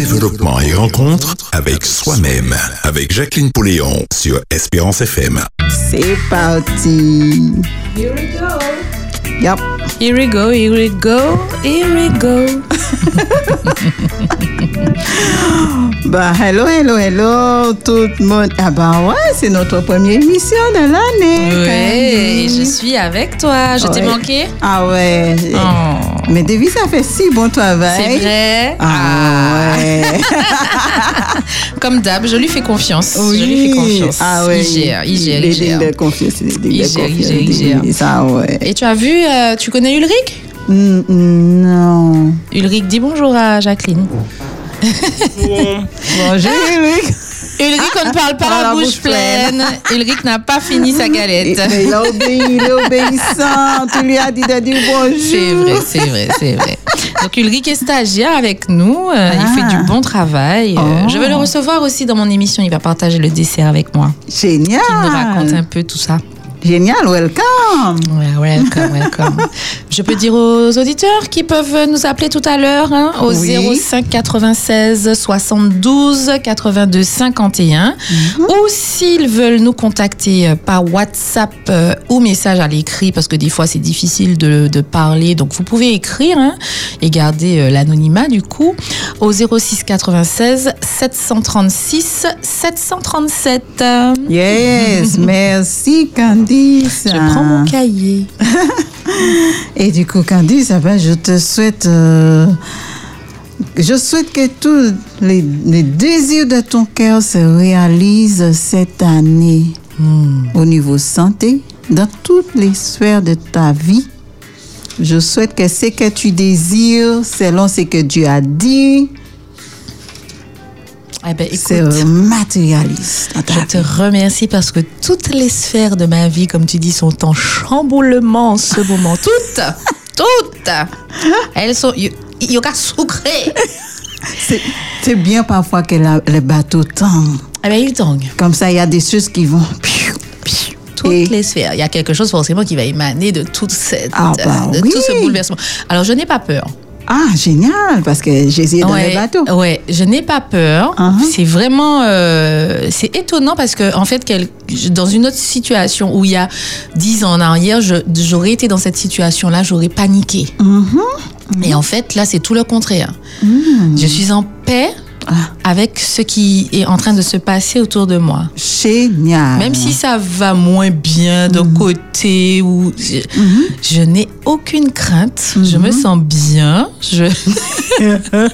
développement et rencontre avec soi-même. Avec Jacqueline Pouléon sur Espérance FM. C'est parti. Here we go. Yep. Here we go, here we go, here we go. Bah, hello, hello, hello, tout le monde. Ah bah ouais, c'est notre première émission de l'année. Candy. je suis avec toi. Je t'ai Ouais. manqué Ah ouais. Oh. Mais David, ça fait si bon travail. C'est vrai Ah ouais. Comme d'hab, je lui fais confiance. Oui. Je lui fais confiance. Ah ouais. Il gère, il gère, il gère. Il gère, il gère. Et tu as vu, euh, tu connais Ulrich Mm, mm, Non. Ulrich, dis bonjour à Jacqueline. Bonjour, Eric. Ulrich, on ne parle pas Ah, la la bouche bouche pleine. Ulrich n'a pas fini sa Et- galette. mais il a obéi, il est obéissant. Tu lui as dit de dire bonjour. C'est vrai, c'est vrai, c'est vrai. Donc Ulrich est stagiaire avec nous. euh, Il Ah. fait du bon travail. Euh, Oh. Je vais le recevoir aussi dans mon émission. Il va partager le dessert avec moi. Génial. Il nous raconte un peu tout ça. Génial, welcome. Ouais, welcome, welcome. Je peux dire aux auditeurs qui peuvent nous appeler tout à l'heure hein, au Oui. 05 96 72 82 51 Mhm. ou s'ils veulent nous contacter euh, par WhatsApp euh, ou message à l'écrit parce que des fois c'est difficile de, de parler donc vous pouvez écrire hein, et garder euh, l'anonymat du coup au 06 96 736 737. Yes, merci Candice. Je prends mon cahier. Et du coup, Candice, ah ben, je te souhaite, euh, je souhaite que tous les, les désirs de ton cœur se réalisent cette année au niveau santé, dans toutes les sphères de ta vie. Je souhaite que ce que tu désires, selon ce que Dieu a dit, Eh ben, dans ta Je te remercie parce que toutes les sphères de ma vie, comme tu dis, sont en chamboulement en ce moment. Toutes, toutes. Elles sont. Il y a qu'à sucrer. C'est- C'est bien parfois que la- les bateaux tendent. Eh bien, il tangue. Comme ça, il y a des choses qui vont. piou, piou. Toutes Et- les sphères. Il y a quelque chose forcément qui va émaner de toute cette, Ah, bah de tout ce bouleversement. Alors, je n'ai pas peur. Ah, génial, parce que est dans ouais, les bateaux. ouais, je n'ai pas peur. Uh-huh. C'est vraiment, euh, c'est étonnant parce que en fait, dans une autre situation où il y a dix ans en arrière, j'aurais été dans cette situation-là, j'aurais paniqué. Mm-hmm. Et en fait, là, c'est tout le contraire. Je suis en paix Ah. avec ce qui est en train de se passer autour de moi. Génial. Même si ça va moins bien d'un Mm-hmm. côté ou je, je n'ai aucune crainte, je Mm-hmm. me sens bien, je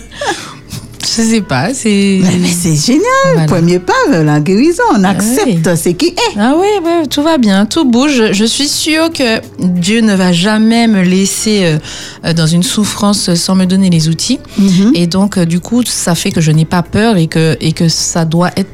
je sais pas, c'est Mais, mais c'est génial. Voilà. Premier pas vers la guérison. On accepte ce qui est. Ah oui, tout va bien, tout bouge. Je suis sûre que Dieu ne va jamais me laisser euh, dans une souffrance sans me donner les outils. Mhm. Et donc, euh, du coup, ça fait que je n'ai pas peur et que, et que ça doit être...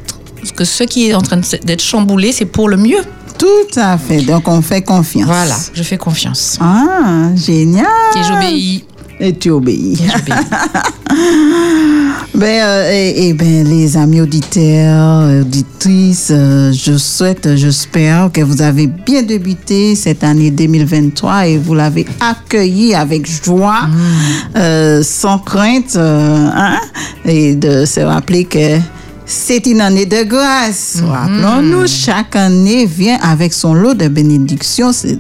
que ce qui est en train d'être chamboulé, c'est pour le mieux. Tout à fait. Donc, on fait confiance. Voilà, je fais confiance. Ah, génial. Et j'obéis. Et tu obéis. Et j'obéis. Ben, euh, et, et ben, les amis auditeurs, auditrices, euh, je souhaite, j'espère que vous avez bien débuté cette année 2023 et vous l'avez accueilli avec joie, euh, sans crainte, euh, hein, et de se rappeler que c'est une année de grâce. Rappelons-nous, chaque année vient avec son lot de bénédictions. C'est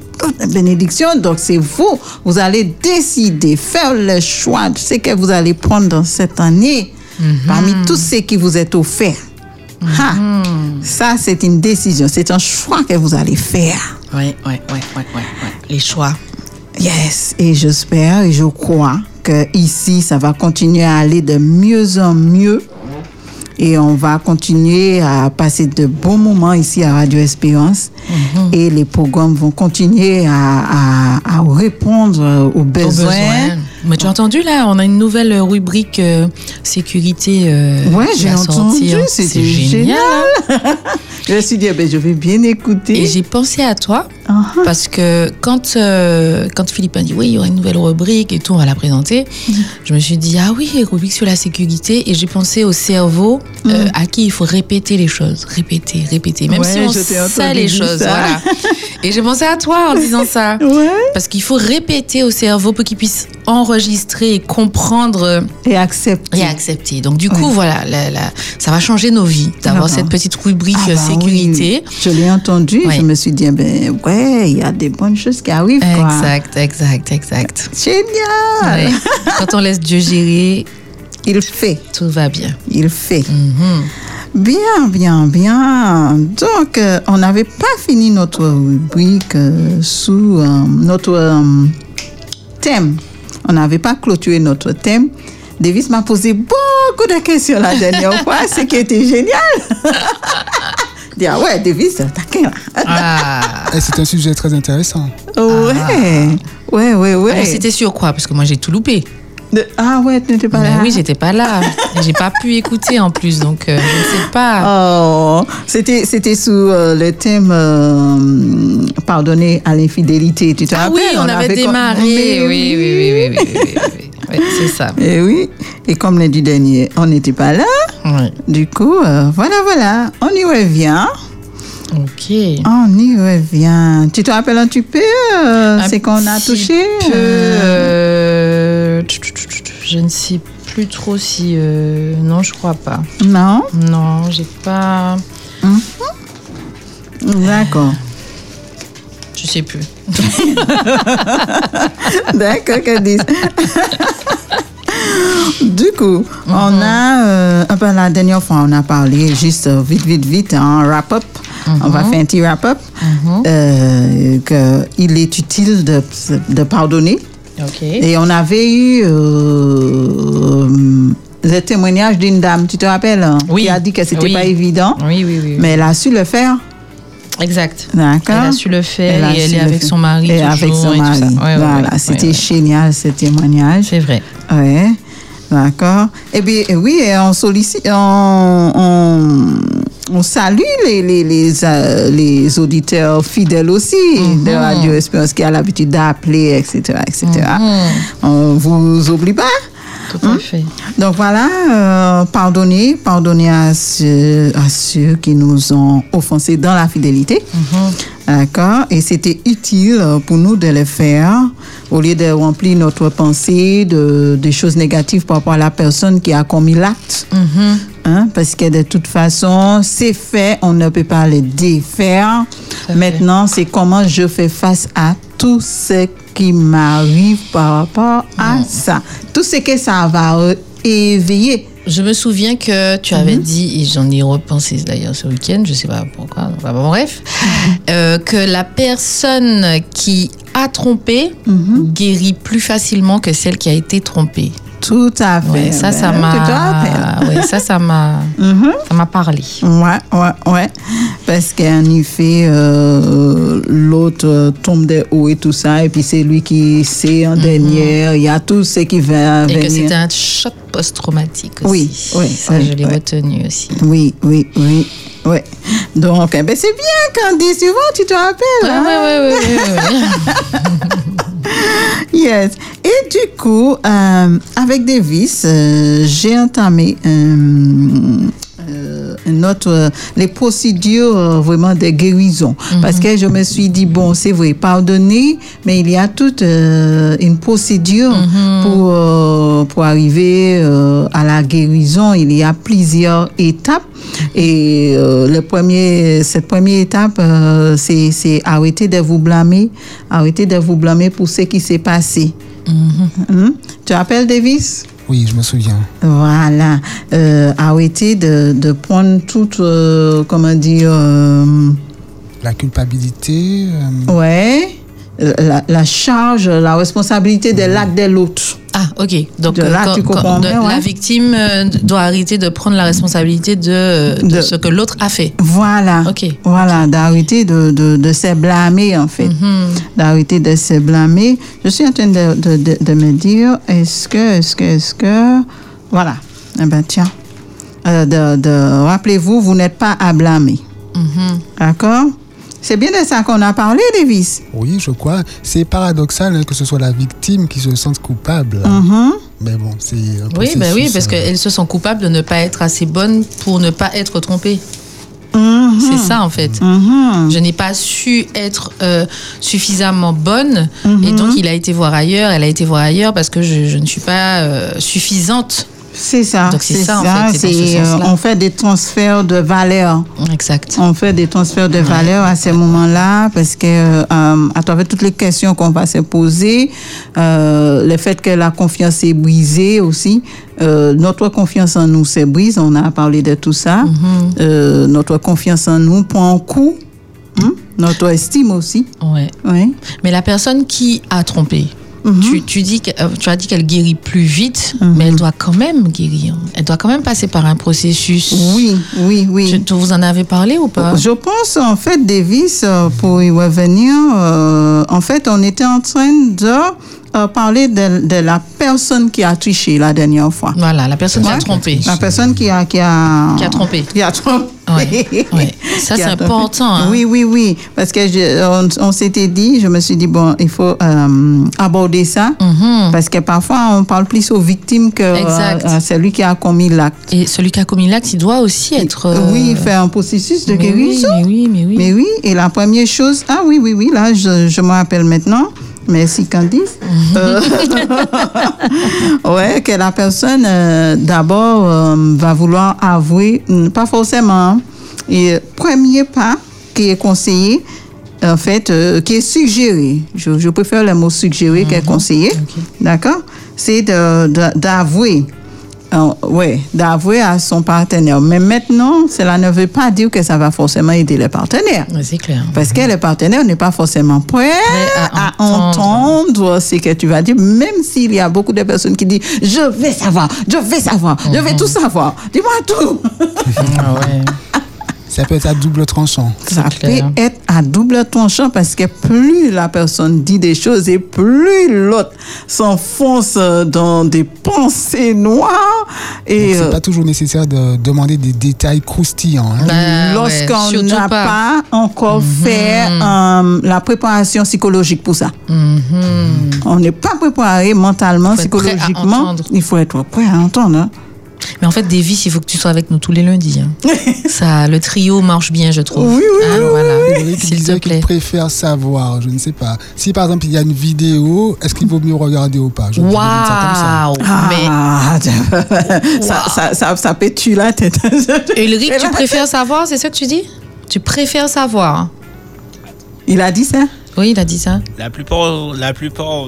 bénédictions. Donc, c'est vous. Vous allez décider, faire le choix de ce que vous allez prendre dans cette année parmi tout ce qui vous est offert. Ha! Ça, c'est une décision. C'est un choix que vous allez faire. Ouais, ouais, ouais, ouais, ouais, ouais. Les choix. Yes, et j'espère et je crois que ici, ça va continuer à aller de mieux en mieux. Et on va continuer à passer de bons moments ici à Radio Espérance. Et les programmes vont continuer à, à- à répondre aux Aux besoins. Mais tu as entendu là, on a une nouvelle rubrique euh, sécurité. euh, Ouais, j'ai entendu, c'était C'est génial. génial. hein. Je me suis dit, eh ben, je vais bien écouter. Et j'ai pensé à toi Uh-huh. Parce que quand, euh, quand Philippe a dit oui, il y aura une nouvelle rubrique et tout, on va la présenter, Mm-hmm. je me suis dit ah oui, rubrique sur la sécurité et j'ai pensé au cerveau euh, à qui il faut répéter les choses, répéter, répéter, même Mm. Ouais, si on sait les choses. ça. Voilà. Et j'ai pensé à toi en disant ça. Ouais. Parce qu'il faut répéter au cerveau pour qu'il puisse enregistrer et comprendre Et accepter. et accepter. Donc du coup, voilà, la- la- ça va changer nos vies d'avoir D'accord. cette petite rubrique Ah bah sécurité. oui. Je l'ai entendu, je me suis dit, eh ben ouais, il y a des bonnes choses qui arrivent. Quoi. Exact, exact, exact. Génial. Ouais. Quand on laisse Dieu gérer, Il fait, tout va bien. il fait. Mhm. Bien, bien, bien. Donc, euh, on n'avait pas fini notre rubrique euh, sous euh, notre thème. On n'avait pas clôturé notre thème. Davis m'a posé beaucoup de questions la dernière fois, ce qui était génial. Dit, ah ouais, Davis, taquin là. Ah. Et c'est un sujet très intéressant. Ouais, ouais, ouais, ouais. Alors, C'était sur quoi? Parce que moi j'ai tout loupé. De- Ah ouais, tu n'étais pas Ben là. oui, j'étais pas là. J'ai pas pu écouter en plus, donc euh, je ne sais pas. Oh, c'était c'était sous euh, le thème euh, pardonner à l'infidélité. Tu te ah oui, rappelles? on, avait, démarré. Oui, oui, oui, oui, oui, oui, oui, oui. Oui, c'est ça. Et oui. Et comme l'a dit dernier, on n'était pas là. Oui. Du coup, voilà, voilà. On y revient. Ok. On y revient. Tu te rappelles un petit peu euh, c'est qu'on a touché peu, euh, euh, Je ne sais plus trop si. euh, non, je crois pas. Non? Non, j'ai pas. D'accord. Je sais plus. D'accord, Candice. Du coup, on Mhm. a, euh, un peu la dernière fois, on a parlé juste euh, vite, vite, vite, un wrap-up. On Mhm. va faire un petit wrap-up. Euh, que il est utile de, de pardonner. Ok. Et on avait eu euh, le témoignage d'une dame, tu te rappelles hein, Oui. Qui a dit que c'était Oui. pas évident, Oui, oui, oui. mais elle a su le faire. Exact. D'accord. Elle a su le faire et elle est avec faire. son mari Et toujours avec son et mari. ça. Ouais, ouais, voilà, ouais, c'était génial ce témoignage. C'est vrai. Ouais, d'accord. Et bien, eh oui, on sollicite, on, on, on salue les, les, les, euh, les auditeurs fidèles aussi de Radio Espérance qui a l'habitude d'appeler, etc., etc. Mhm. On vous oublie pas. Tout à fait. Donc voilà, euh, pardonnez, pardonnez à ceux, à ceux qui nous ont offensés dans la fidélité. D'accord? Et c'était utile pour nous de le faire au lieu de remplir notre pensée de, de choses négatives par rapport à la personne qui a commis l'acte. Mhm. Hein, parce que de toute façon, c'est fait, on ne peut pas le défaire. Maintenant, c'est comment je fais face à tout ce qui m'arrive par rapport à ça. Tout ce que ça va éveiller. Je me souviens que tu avais dit, et j'en ai repensé d'ailleurs ce week-end, je sais pas pourquoi, enfin, bon, bref, euh, que la personne qui a trompé guérit plus facilement que celle qui a été trompée. Tout à fait. Ouais, ça, ça Ben, m'a, ouais, ça, ça m'a, ça m'a parlé. Ouais, ouais, ouais. Parce qu'en effet, euh, l'autre tombe des hauts et tout ça, et puis c'est lui qui sait en dernier. Il y a tout ce qui va Et que venir. c'était un choc post-traumatique aussi. Oui, oui, Ça, oui, je l'ai oui. retenu aussi. Oui, oui, oui, oui. Donc, eh ben, c'est bien, Candice, tu vois, tu te rappelles. Hein? ouais, ouais, ouais, ouais, ouais. Yes. Et du coup, euh, avec Davis, euh, j'ai entamé euh, autre, euh, les procédures euh, vraiment de guérison. Parce que je me suis dit, bon, c'est vrai, pardonner, mais il y a toute euh, une procédure pour, euh, pour arriver euh, à la guérison. Il y a plusieurs étapes. Et le premier, cette première étape, c'est arrêter de vous blâmer, arrêter de vous blâmer pour ce qui s'est passé. Hein? Tu te rappelles, Davis? Oui, je me souviens. Voilà. Euh, arrêter de, de prendre toute, euh, comment dire, euh, La culpabilité. euh, ouais, la, la charge, la responsabilité de l'acte de l'autre. Ah, ok. Donc, De là, euh, tu comprends de- bien, ouais. la victime euh, doit arrêter de prendre la responsabilité de, de De- ce que l'autre a fait. Voilà. Ok. Voilà, d'arrêter de, de, de se blâmer, en fait. D'arrêter de se blâmer. Je suis en train de, de, de, de me dire, est-ce que, est-ce que, est-ce que. Voilà. Eh ben, tiens. Euh, de, de, rappelez-vous, vous n'êtes pas à blâmer. D'accord? C'est bien de ça qu'on a parlé, Davis. Oui, je crois. C'est paradoxal hein, que ce soit la victime qui se sente coupable. Mhm. Mais bon, c'est Oui, bah oui, parce euh, qu'elles se sentent coupables de ne pas être assez bonnes pour ne pas être trompées. Mhm. C'est ça en fait. Mhm. Je n'ai pas su être euh, suffisamment bonne et donc il a été voir ailleurs, elle a été voir ailleurs parce que je, je ne suis pas euh, suffisante. C'est ça. Donc c'est ça, en fait, c'est euh, on fait des transferts de valeur. Exact. On fait des transferts de valeur à ces moments-là parce que euh, à travers toutes les questions qu'on va se poser, euh, le fait que la confiance est brisée aussi, euh, notre confiance en nous s'est brise. On a parlé de tout ça. Mm-hmm. Notre confiance en nous prend un coup. Hein? Notre estime aussi. Ouais. Oui. Mais la personne qui a trompé, Mhm. tu, tu, dis que, euh, tu as dit qu'elle guérit plus vite, mais elle doit quand même guérir. Elle doit quand même passer par un processus. Oui, oui, oui. Tu, vous en avez parlé ou pas? Je pense, en fait, Davis, euh, pour y revenir, euh, en fait, on était en train de euh, parler de, de la personne qui a triché la dernière fois. Voilà, la personne qui a trompé. La personne qui a... Qui a, Qui a trompé. Qui a trompé. Ouais, ouais. Ça, c'est important, hein. Oui, oui, oui. Parce que je- on, on s'était dit, je me suis dit, bon, il faut euh, aborder ça. Mhm. Parce que parfois, on parle plus aux victimes que euh, celui qui a commis l'acte. Et celui qui a commis l'acte, il doit aussi être. euh, Oui, faire un processus de mais oui, guérison. mais oui, mais oui. Mais oui, et la première chose, ah oui, oui, oui, là, je, je me rappelle maintenant. Merci Candice. Euh, ouais, que la personne, euh, d'abord, euh, va vouloir avouer, hum, pas forcément, hein. et premier pas qui est conseillé, en fait, euh, qui est suggéré, je, je préfère le mot suggéré qu'est conseillé, d'accord, c'est d'avouer. Euh, ouais, d'avouer à son partenaire. Mais maintenant, cela ne veut pas dire que ça va forcément aider le partenaire. C'est clair. Parce que le partenaire n'est pas forcément prêt à à, entendre ce que tu vas dire, même s'il y a beaucoup de personnes qui disent Je vais savoir, je vais savoir, je vais tout savoir, dis-moi tout. Ah ouais. Ça peut être à double tranchant. Ça peut être à double tranchant parce que plus la personne dit des choses et plus l'autre s'enfonce dans des pensées noires. Et C'est euh, pas toujours nécessaire de demander des détails croustillants. hein. Ouais, lorsqu'on n'a pas. encore fait euh, la préparation psychologique pour ça. Mhm. On n'est pas préparé mentalement, psychologiquement. Il faut être prêt à entendre. hein. Mais en fait, Davis, il faut que tu sois avec nous tous les lundis. hein. Ça, le trio marche bien, je trouve. Oui, oui, Hein, oui, voilà. S'il te plaît. préfère savoir, je ne sais pas. Si par exemple il y a une vidéo, est-ce qu'il vaut mieux regarder ou pas? Vais dire ça comme ça. Waouh Mais Ah, ça, ça, ça, ça peut tuer la tête? Ulrich, tu préfères savoir, c'est ça que tu dis? Tu préfères savoir Il a dit ça? Oui, il a dit ça. La plupart, la plupart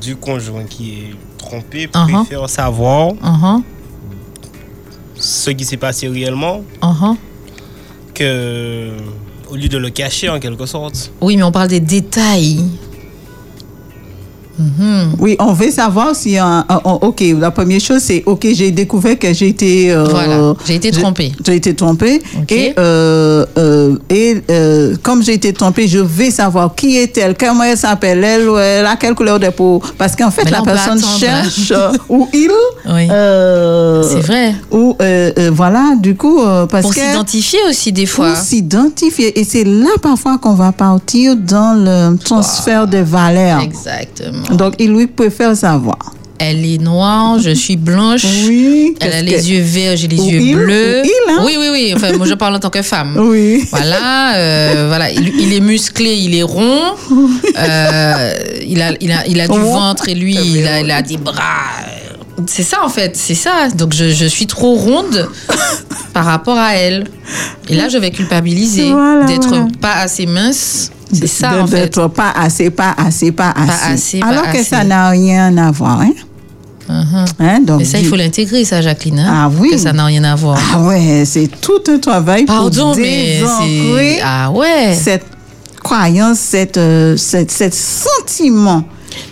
du conjoint qui est trompé Uh-huh. préfère savoir Uh-huh, ce qui s'est passé réellement uh-huh. que au lieu de le cacher en quelque sorte. Oui, mais on parle des détails. Mhm. Oui, on veut savoir si. euh, euh, ok, la première chose, c'est ok, j'ai découvert que j'ai été. euh, Voilà, j'ai été trompée. J'ai été trompée. Et, euh, euh, et euh, comme j'ai été trompée, je vais savoir qui est-elle, comment elle s'appelle, elle, elle a quelle couleur de peau. Parce qu'en fait, Mais la personne cherche euh, ou il. Oui. euh, C'est vrai. Ou euh, euh, voilà, du coup, euh, parce Pour s'identifier aussi, des fois. pour s'identifier. Et c'est là parfois qu'on va partir dans le transfert de valeurs. Exactement. Donc, il lui préfère savoir. Elle est noire, je suis blanche. Oui. Elle a les que- yeux verts, j'ai les Ou yeux il, bleus. il, hein? Oui, oui, oui. Enfin, moi, je parle en tant que femme. Oui. Voilà, euh, voilà. Il, il est musclé, il est rond. Euh, il, a, il, a, il a du ventre et lui, il a, il a des bras. C'est ça, en fait. C'est ça. Donc, je, je suis trop ronde par rapport à elle. Et là, je vais culpabiliser Voilà, d'être voilà. pas assez mince. C'est ça, De- en fait. Pas assez, pas assez, pas assez. assez, pas Alors que assez. ça n'a rien à voir. Hein? Mhm. Hein, donc, Mais ça, il faut l'intégrer, ça, Jacqueline. hein, Ah oui. Que ça n'a rien à voir. Ah ouais, c'est tout un travail Pardon, pour mais désancrer. Ah ouais. cette croyance, cette, euh, cette, cet sentiment.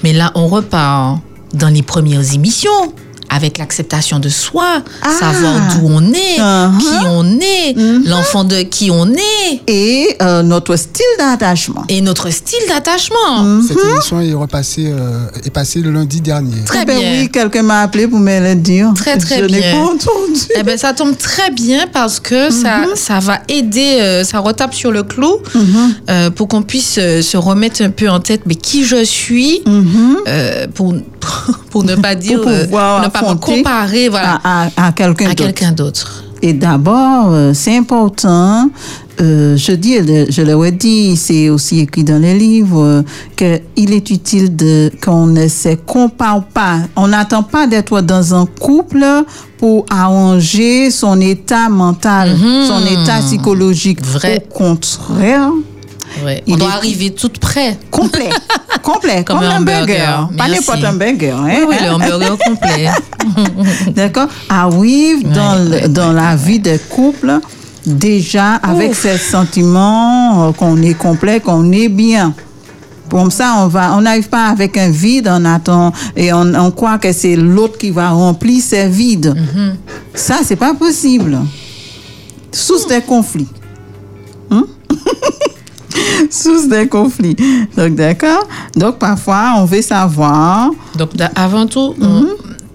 Mais là, on repart dans les premières émissions avec l'acceptation de soi, Ah. savoir d'où on est, Uh-huh. qui on est, l'enfant de qui on est Et euh, notre style d'attachement. et notre style d'attachement. Cette émission est repassée, euh, est passée le lundi dernier. Très Eh ben bien. oui, quelqu'un m'a appelé pour me le dire. Très, très Je n'ai bien. pas entendu. Eh ben, ça tombe très bien parce que ça, ça va aider, euh, ça retape sur le clou euh, pour qu'on puisse euh, se remettre un peu en tête mais qui je suis euh, pour, pour ne pas dire, euh, pouvoir pas me affronter comparer voilà, à, à- à quelqu'un d'autre. Et d'abord, euh, c'est important, euh, je dis, le- je l'ai dit, c'est aussi écrit dans les livres, euh, qu'il est utile de qu'on ne se compare pas. On n'attend pas d'être dans un couple pour arranger son état mental, son état psychologique. Mhm. Vrai. Au contraire, Ouais. On doit est- arriver toute près. complet, complet, Comme comme, un un burger. hamburger. Pas n'importe un burger. Hein? Oui, le hamburger complet. D'accord Arrive dans, Ouais, le- ouais, dans la vie des couples déjà avec ces sentiments euh, qu'on est complet, qu'on est bien. Comme ça, on va, on n'arrive pas avec un vide, on attend et on, on croit que c'est l'autre qui va remplir ces vides. Ça, c'est pas possible. Source des conflits. Hein? Source des conflits. Donc, d'accord. Donc, parfois, on veut savoir. Donc, avant tout, on-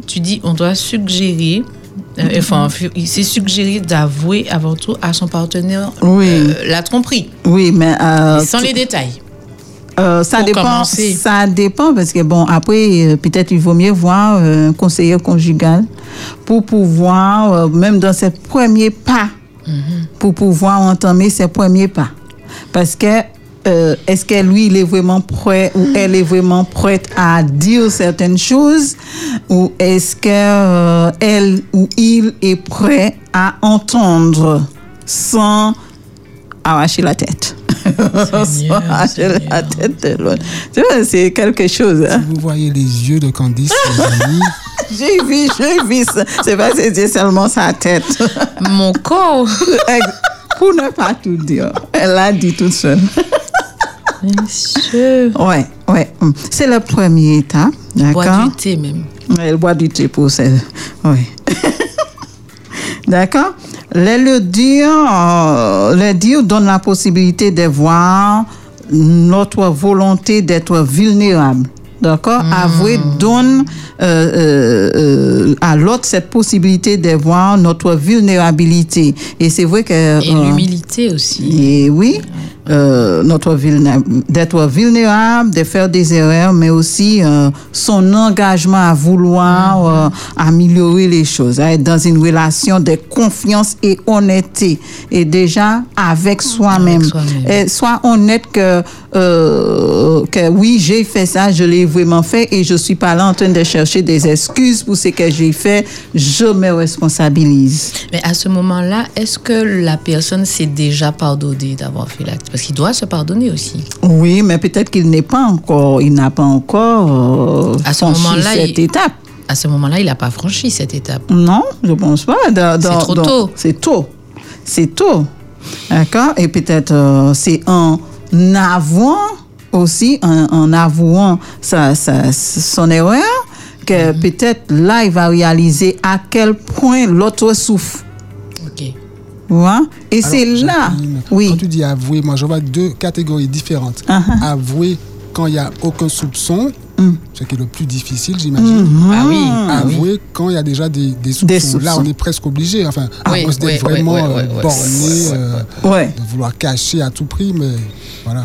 tu dis on doit suggérer, euh, enfin, c'est suggéré d'avouer avant tout à son partenaire Oui. euh, la tromperie, Oui, mais euh, sans les détails. Euh, ça dépend. commencer. Ça dépend parce que bon après peut-être il vaut mieux voir un conseiller conjugal pour pouvoir même dans ses premiers pas pour pouvoir entamer ses premiers pas parce que euh, est-ce que lui il est vraiment prêt ou elle est vraiment prête à dire certaines choses? Ou est-ce que euh, elle ou il est prêt à entendre sans arracher la tête? Sans arracher la tête de l'autre. Tu vois, c'est quelque chose. hein. Vous voyez les yeux de Candice. J'ai vu, j'ai vu ça. C'est pas c'est seulement sa tête. Mon corps. Pour ne pas tout dire. Elle l'a dit toute seule. Monsieur. Ouais, ouais. hum. C'est la première étape. D'accord? du thé même. Elle boit du thé pour ça. Oui. D'accord? Le, le dire, euh, le dire donne la possibilité de voir notre volonté d'être vulnérable. D'accord? Avouer donne euh, euh, euh, à l'autre cette possibilité de voir notre vulnérabilité. Et c'est vrai que... Et l'humilité aussi. et oui, euh, notre d'être vulnérable, de faire des erreurs, mais aussi euh, son engagement à vouloir euh, améliorer les choses, à être dans une relation de confiance et honnêteté. Et déjà avec soi-même. Et Sois honnête que, euh, que oui, j'ai fait ça, je l'ai vraiment fait et je suis pas là en train de chercher des excuses pour ce que j'ai fait. Je me responsabilise. Mais à ce moment-là, est-ce que la personne s'est déjà pardonnée d'avoir fait l'acte? Parce qu'il doit se pardonner aussi. Oui, mais peut-être qu'il n'est pas encore, il n'a pas encore euh, À ce franchi moment-là, cette il- étape. À ce moment-là, il n'a pas franchi cette étape. Non, je pense pas. Dans- trop dans- tôt. C'est tôt. C'est tôt. D'accord? Et peut-être euh, c'est en avouant aussi, en, en avouant sa, sa- son erreur, que Mhm. peut-être là, il va réaliser à quel point l'autre souffre. Et c'est là. Oui. Quand tu dis avouer, moi je vois deux catégories différentes. Uh-huh. Avouer quand il n'y a aucun soupçon, Mm. ce qui est le plus difficile, j'imagine. Ah oui. Avouer quand il y a déjà des, des soupçons. Des soupçons. Là, on est presque obligé. Enfin, Oui, à cause d'être oui, oui, vraiment oui, euh, oui, oui. borné, euh, de vouloir cacher à tout prix, mais voilà.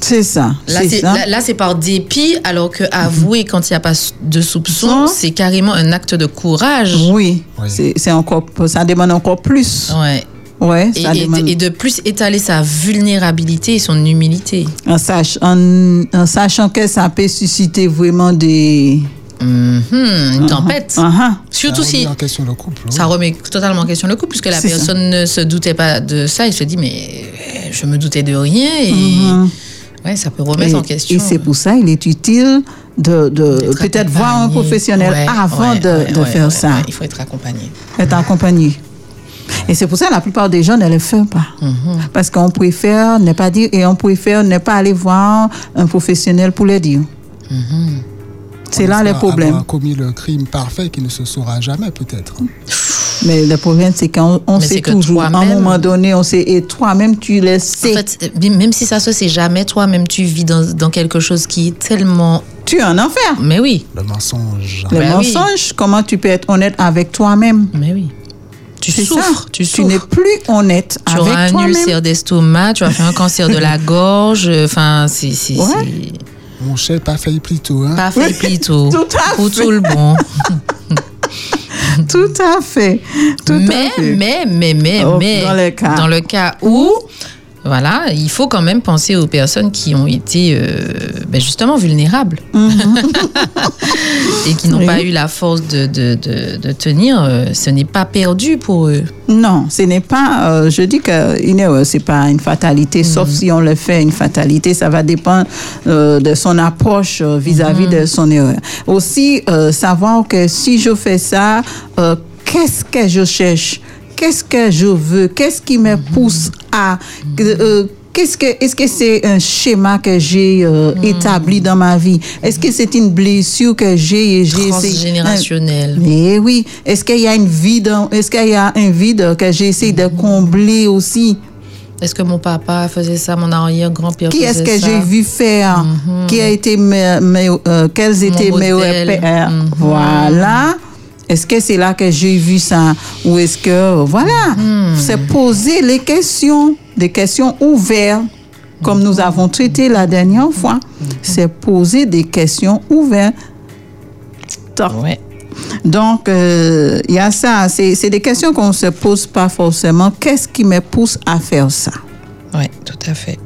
c'est ça. Là, c'est là, là, par dépit, alors que avouer quand il n'y a pas de soupçon, c'est carrément un acte de courage. Oui, c'est encore, ça demande encore plus. Ouais. Ouais, Et, ça et de, demande. et de plus étaler sa vulnérabilité et son humilité. en, sach- en- en sachant que ça peut susciter vraiment des. Mhm, une tempête. Surtout ça si en question le couple. oui. ça remet totalement en question le couple, puisque la ça. personne ne se doutait pas de ça. Il se dit, mais euh, je me doutais de rien. Et Mhm. ouais, ça peut remettre Et, en question. et c'est pour ça il est utile de, peut-être voir un professionnel Ouais, avant ouais, de, ouais, de ouais, faire ouais, ça, ouais, il faut être accompagné. être accompagné. Et c'est pour ça que la plupart des gens ne le font pas. Mhm. Parce qu'on préfère ne pas dire et on préfère ne pas aller voir un professionnel pour le dire. C'est On là le espère problème. avoir commis le crime parfait qui ne se saura jamais, peut-être. Mais le problème, c'est qu'on on sait c'est que toujours. À un toi-même- moment donné, on sait, et toi-même, tu le sais. En fait, euh, même si ça se c'est jamais toi, même tu vis dans, dans quelque chose qui est tellement. tu es en enfer. Mais oui, Le mensonge. Le Ben oui. mensonge, comment tu peux être honnête avec toi-même? Mais oui. Tu souffres, ça. tu Tu n'es souffres. plus honnête Tu auras avec un toi-même. ulcère d'estomac, tu as fait un cancer de la gorge. Enfin, c'est c'est- Ouais. Mon cher, pas fait plutôt. Hein? pas fait plutôt. Tout à Pour fait. tout le bon. Tout à fait. Tout à mais, fait. mais, mais, mais, Oh, mais, dans le cas. dans le cas où, voilà, il faut quand même penser aux personnes qui ont été euh, ben justement vulnérables et qui n'ont Oui. pas eu la force de, de, de, de tenir. euh, Ce n'est pas perdu pour eux. Non, ce n'est pas. euh, je dis que erreur, c'est pas une fatalité, sauf si on le fait une fatalité. Ça va dépendre euh, de son approche vis-à-vis de son erreur. Aussi, savoir que si je fais ça, qu'est-ce que je cherche? Qu'est-ce que je veux? Qu'est-ce qui me pousse à euh, Qu'est-ce que, est-ce que c'est un schéma que j'ai euh, établi dans ma vie? Est-ce que c'est une blessure que j'ai et j'ai essayé- Transgénérationnel. mais oui, est-ce qu'il y a une vide, est-ce qu'il y a un vide que j'essaie de combler aussi? Est-ce que mon papa faisait ça, mon arrière-grand-père Qui est-ce faisait que ça? j'ai vu faire? Qui a été mes, mes- euh, quels étaient mes repères? Mhm. Voilà. Est-ce que c'est là que j'ai vu ça? Ou est-ce que, voilà, c'est poser les questions, des questions ouvertes, comme nous avons traité la dernière fois. C'est poser des questions ouvertes. Ouais. Donc, euh, il y a ça. C'est des questions qu'on ne se pose pas forcément. Qu'est-ce qui me pousse à faire ça? Ouais, tout à fait.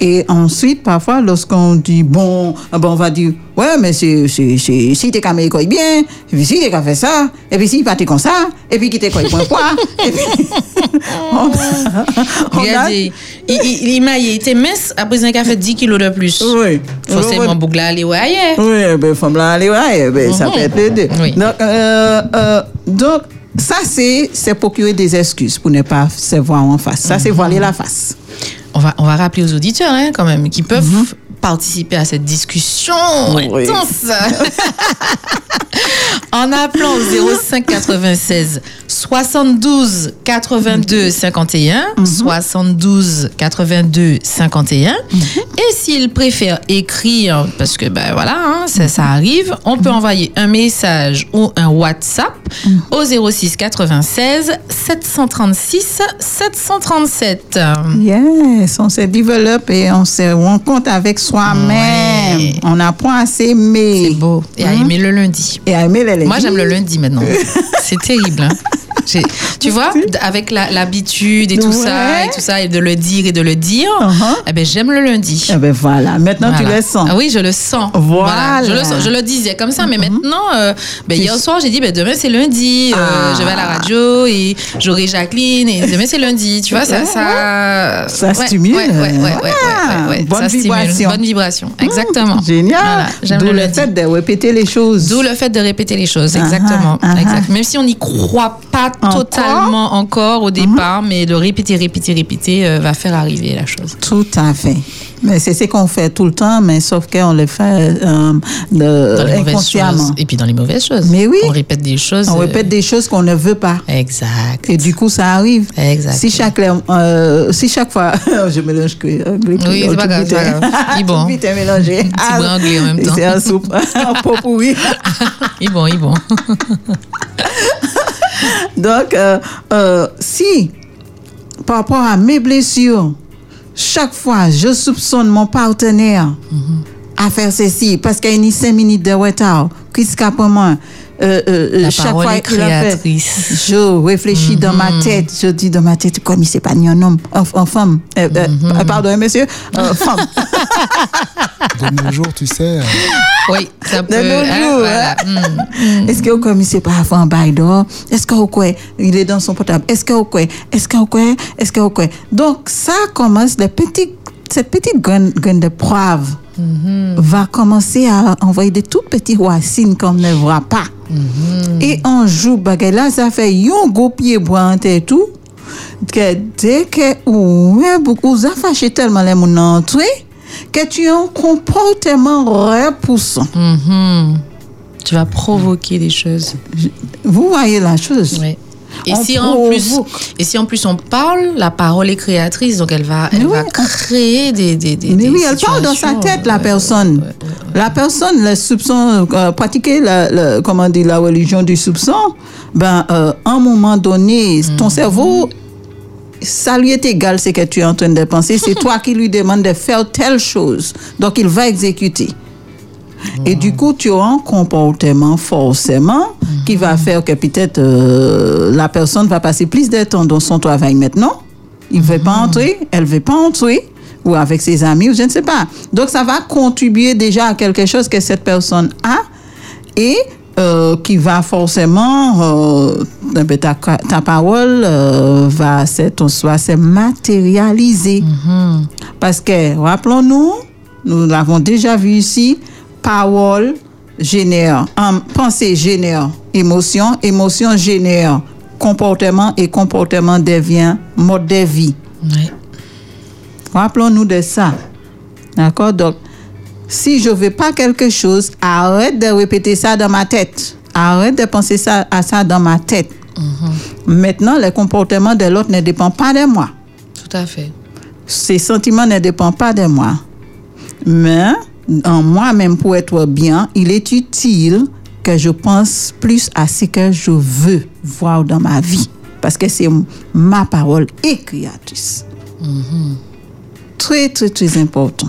Et ensuite, parfois, lorsqu'on dit, bon, ah ben, on va dire, ouais, mais c'est, c'est, c'est, si t'es qu'à bien, et puis si t'es qu'à faire ça, et puis si pas t'es comme ça, et puis qui t'es quoi, point quoi, et puis, on, on a- Regardez, il, il, il m'a- mince, après un café 10 kilos de plus. Oui. Forcément, Bougla allait ouais, ailleurs. Oui, ben, femme là, allez, ouais, ben, ça Mhm. peut être les deux. Oui. Donc, euh, euh, donc, ça, c'est, c'est procurer des excuses pour ne pas se voir en face. Ça, c'est Mhm. voiler la face. On va, on va rappeler aux auditeurs, hein, quand même, qui peuvent participer à cette discussion Oui. intense. en appelant au 05 96 72 82 51, 72 82 51. Et s'ils préfèrent écrire, parce que ben voilà, hein, ça, ça arrive, on peut envoyer un message ou un WhatsApp au 06 96 736 737. Yes, on se développe et on se rencontre avec soi-même. Ouais. On apprend à s'aimer. C'est beau. Et à aimer le lundi. Et à aimer les lundis. Moi, j'aime le lundi maintenant. C'est terrible. hein. Tu vois, avec l'habitude et tout ça, et tout ça, et de le dire et de le dire, eh ben, j'aime le lundi. Eh ben voilà, maintenant tu le sens. Ah oui, je le sens. Voilà. Mm-hmm. Je, le sens. je le disais comme ça, mais maintenant, euh, ben, hier soir, j'ai dit, ben, demain c'est lundi, euh, Ah. je vais à la radio et j'aurai Jacqueline, et demain c'est lundi. Tu vois, ça. Ça, Ça ouais, stimule, Ouais, ouais, ouais. Bonne Ça stimule. vibration. Bonne vibration. Exactement. Génial. Voilà, D'où le fait de répéter les choses. D'où le fait de répéter les choses, Ah, exactement. ah, ah. exact. Même si on n'y croit pas? Totalement encore au départ, mais de répéter, répéter, répéter euh, va faire arriver la chose. Tout à fait. Mais c'est ce qu'on fait tout le temps, mais sauf qu'on le fait euh, de- Dans les mauvaises inconsciemment. choses. Et puis dans les mauvaises choses. Mais oui. On répète des choses. On euh, répète des choses qu'on ne veut pas. Exact. Et du coup, ça arrive. Exact. Si chaque, euh, si chaque fois, je mélange que. Oui, c'est pas grave, c'est. Il est bon. Tout vite est mélangé. Petit brin anglais en même temps. C'est un soupe, un pot pourri. Il est bon, il est bon. Donc, euh, euh, si, par rapport à mes blessures, chaque fois, je soupçonne mon partenaire à faire ceci, parce qu'il y a une 5 minutes de retard, qu'est-ce qu'il y a pour moi? Euh, chaque fois qu'il a fait, je réfléchis dans ma tête, je dis dans ma tête, comme il s'est pas ni un homme, un, un femme, euh, pardon, monsieur, femme. De nos jours, tu sais, euh, Oui, ça peut. De nos hein, jours, voilà. Mm. Est-ce que il sait pas avant bail d'or? Est-ce que quoi? Il est dans son portable. Est-ce que quoi? Est-ce que quoi? Est-ce que quoi? Donc, ça commence, les petites, cette petite graine, graine de poivre va commencer à envoyer des toutes petites racines qu'on ne voit pas. Et on joue bagay là, ça fait un gros pied bois en tête tout. Que dès que ouais, beaucoup, ça fâché tellement les moun entré que tu as un comportement repoussant. Mhm. Tu vas provoquer des choses. Vous voyez la chose Ouais. Et On si, en plus, et si en plus on parle, la parole est créatrice, donc elle va, elle va oui, créer des, des, des Mais des oui, elle parle dans sa tête, la personne. ouais, ouais, ouais. La personne, le soupçon, euh, pratiquer la, la- comment dire, la religion du soupçon, ben, euh, à un moment donné, ton cerveau, ça lui est égal ce que tu es en train de penser. C'est toi qui lui demandes de faire telle chose. Donc, il va exécuter. Et du coup, tu auras un comportement forcément qui va faire que peut-être euh, la personne va passer plus de temps dans son travail maintenant. Il ne veut pas entrer, elle ne veut pas entrer, ou avec ses amis, ou je ne sais pas. Donc, ça va contribuer déjà à quelque chose que cette personne a et euh, qui va forcément, euh, ta, ta parole euh, va, se- ton soi se matérialiser. Parce que, rappelons-nous, nous l'avons déjà vu ici, parole génère, pensée génère émotion, émotion génère comportement et comportement devient mode de vie. Rappelons-nous de ça. D'accord? Donc, si je veux pas quelque chose, arrête de répéter ça dans ma tête. Arrête de penser ça, à ça dans ma tête. Maintenant, le comportement de l'autre ne dépend pas de moi. Tout à fait. Ses sentiments ne dépendent pas de moi. Mais en moi-même, pour être bien, il est utile que je pense plus à ce que je veux voir dans ma vie. Parce que c'est ma parole et créatrice. Très, très, très important.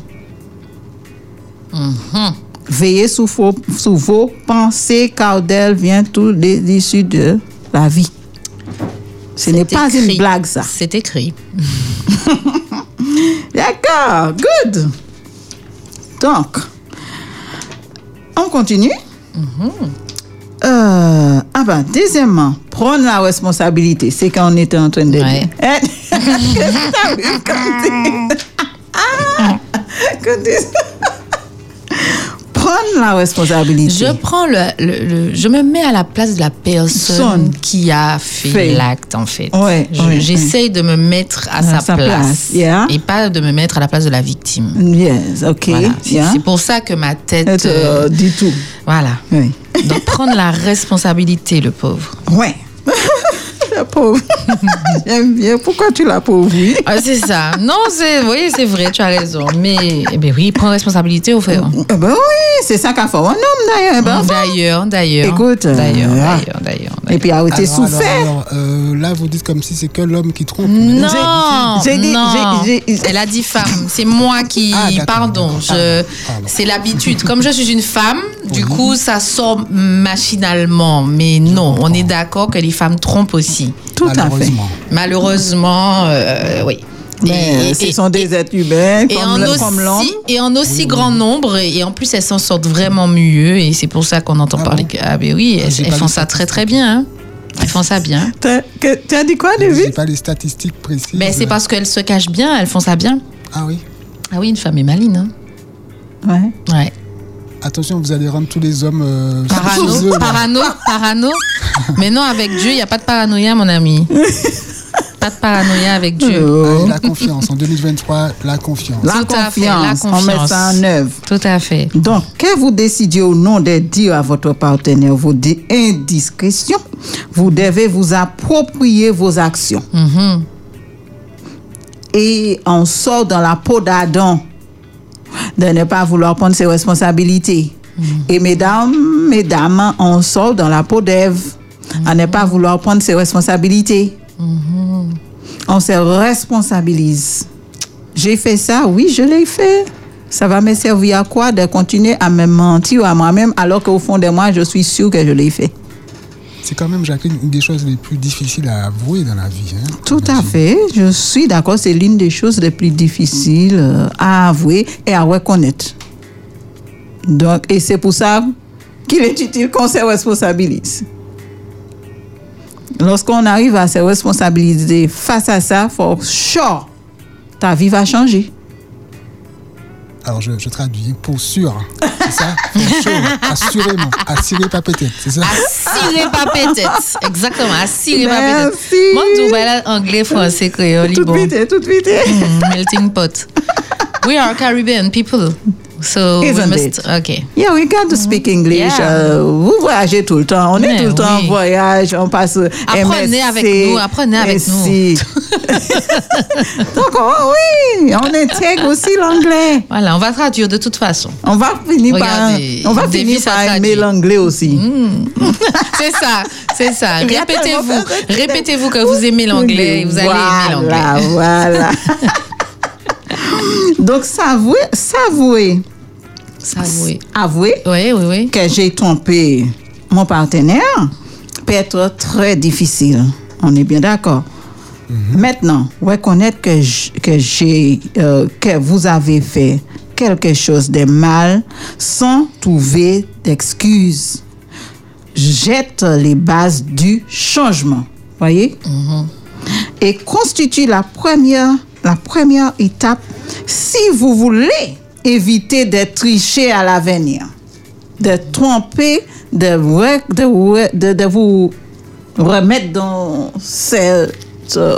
Veillez sur vos, sur vos pensées, car d'elles vient tout l'issue de la vie. Ce n'est pas une blague, ça. C'est écrit. D'accord, good. Donc, on continue. Euh, ah ben, deuxièmement, prendre la responsabilité. C'est quand on était en train de Ouais. dire. Prendre la responsabilité. Je prends le, le- le- je me mets à la place de la personne Sonne. qui a fait, Fait. l'acte en fait. Ouais, Je- ouais, J'essaye de me mettre à, À sa, sa place, place, yeah. et pas de me mettre à la place de la victime. Yes, ok. Voilà. C'est yeah. c'est pour ça que ma tête, euh, euh, dit tout. voilà. Oui. Donc prendre la responsabilité, le pauvre. Ouais. la pauvre. J'aime bien. Pourquoi tu la pauvre, oui? Ah, c'est ça. Non, c'est oui, c'est vrai, tu as raison. Mais eh ben oui, prends responsabilité au frère. Eh ben oui, c'est ça qu'a fait un homme d'ailleurs. Ben, D'ailleurs, d'ailleurs. Écoute, euh, d'ailleurs, ah. d'ailleurs, d'ailleurs. Et puis a été Alors, alors, souffert. alors, euh, là, vous dites comme si c'est que l'homme qui trompe. Non, J'ai- j'ai dit- non. j'ai- j'ai- Elle a dit femme. C'est moi qui. Ah, d'accord. pardon. Je, Ah, pardon. c'est l'habitude. Comme je suis une femme, du coup, ça sort machinalement. Mais non, on est d'accord que les femmes trompent aussi. Tout à fait. Malheureusement. Malheureusement, euh, oui. Mais Et- ce et- sont des êtres humains et comme, en, le- comme l'homme. aussi, et en aussi grand nombre, et en plus elles s'en sortent vraiment mieux, et c'est pour ça qu'on entend Ah parler. bon que- Ah, ben oui, Ah, elles, j'ai font ça très très bien. hein. Elles font ça bien. Que- tu as dit quoi, David? pas les statistiques précises. Mais c'est parce qu'elles se cachent bien, elles font ça bien. Ah oui. Ah oui, une femme est maline. Hein. Ouais. Ouais. Attention, vous allez rendre tous les hommes euh, Parano, chez eux, là. parano, parano. Mais non, avec Dieu, il n'y a pas de paranoïa, mon ami. Pas de paranoïa avec Dieu. Oh. Allez, la confiance. En 2023, la confiance. La Tout à fait, la confiance, on met ça en œuvre. Tout à fait. Donc, que vous décidiez ou non de dire à votre partenaire vos indiscrétions, vous devez vous approprier vos actions. Mhm. Et on sort dans la peau d'Adam de ne pas vouloir prendre ses responsabilités. Et mesdames, mesdames, on sort dans la peau d'Ève à ne pas vouloir prendre ses responsabilités. On se responsabilise. J'ai fait ça, oui, je l'ai fait. Ça va me servir à quoi de continuer à me mentir à moi-même alors qu'au fond de moi, je suis sûre que je l'ai fait? C'est quand même, Jacqueline, une des choses les plus difficiles à avouer dans la vie. hein. Tout à fait. Je suis d'accord. C'est l'une des choses les plus difficiles euh, à avouer et à reconnaître. Donc, et c'est pour ça qu'il est utile qu'on se responsabilise. Lorsqu'on arrive à se responsabiliser face à ça, for sure, ta vie va changer. Alors, je, je traduis. Pour sûr. C'est ça For sure. Assurément. Assuré pas peut-être. C'est ça Assurez pas peut-être. Exactement, assurez pas peut-être. Moi, je là anglais, français, créole, Tout bon. vite, tout vite. Mm, melting pot. We are Caribbean people. So we Isn't must. it? Okay. Yeah, we got to speak English. Yeah. Euh, vous voyagez tout le temps. On est Mais tout le temps oui. en voyage. On passe Apprenez MSC, avec nous, apprenez avec nous. Donc, oh oui, on intègre aussi l'anglais. Voilà, on va traduire de toute façon. On va finir Regardez, par, on va finir par aimer l'anglais aussi. c'est ça, c'est ça. Répétez-vous, répétez-vous que vous aimez l'anglais, et vous allez aimer Voilà, l'anglais. voilà. Donc, s'avouer, s'avouer, Ça, oui. avouer Oui, oui, oui. que j'ai trompé mon partenaire peut être très difficile. On est bien d'accord. Maintenant, reconnaître que que j'ai euh, que vous avez fait quelque chose de mal sans trouver d'excuses jette les bases du changement. Voyez? Et constitue la première, la première étape si vous voulez éviter de tricher à l'avenir, de tromper, de, re- de, re- de, de vous remettre dans cette. euh,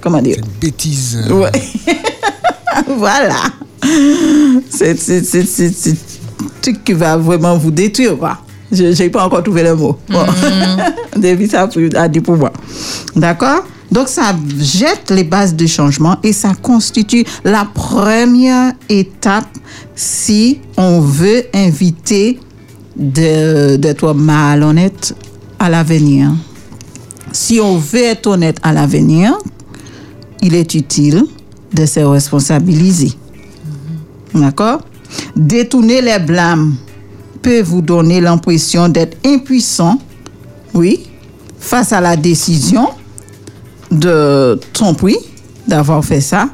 comment dire? Cette bêtise. Ouais. voilà. C'est c'est- c'est- c'est- c'est un truc qui va vraiment vous détruire. quoi. Je n'ai pas encore trouvé le mot. Bon. David a, pu- a dit pour moi. D'accord? Donc, ça jette les bases du changement et ça constitue la première étape si on veut inviter de- d'être malhonnête à l'avenir. Si on veut être honnête à l'avenir, il est utile de se responsabiliser. D'accord? Détourner les blâmes peut vous donner l'impression d'être impuissant, oui, face à la décision de tromperie, d'avoir fait ça.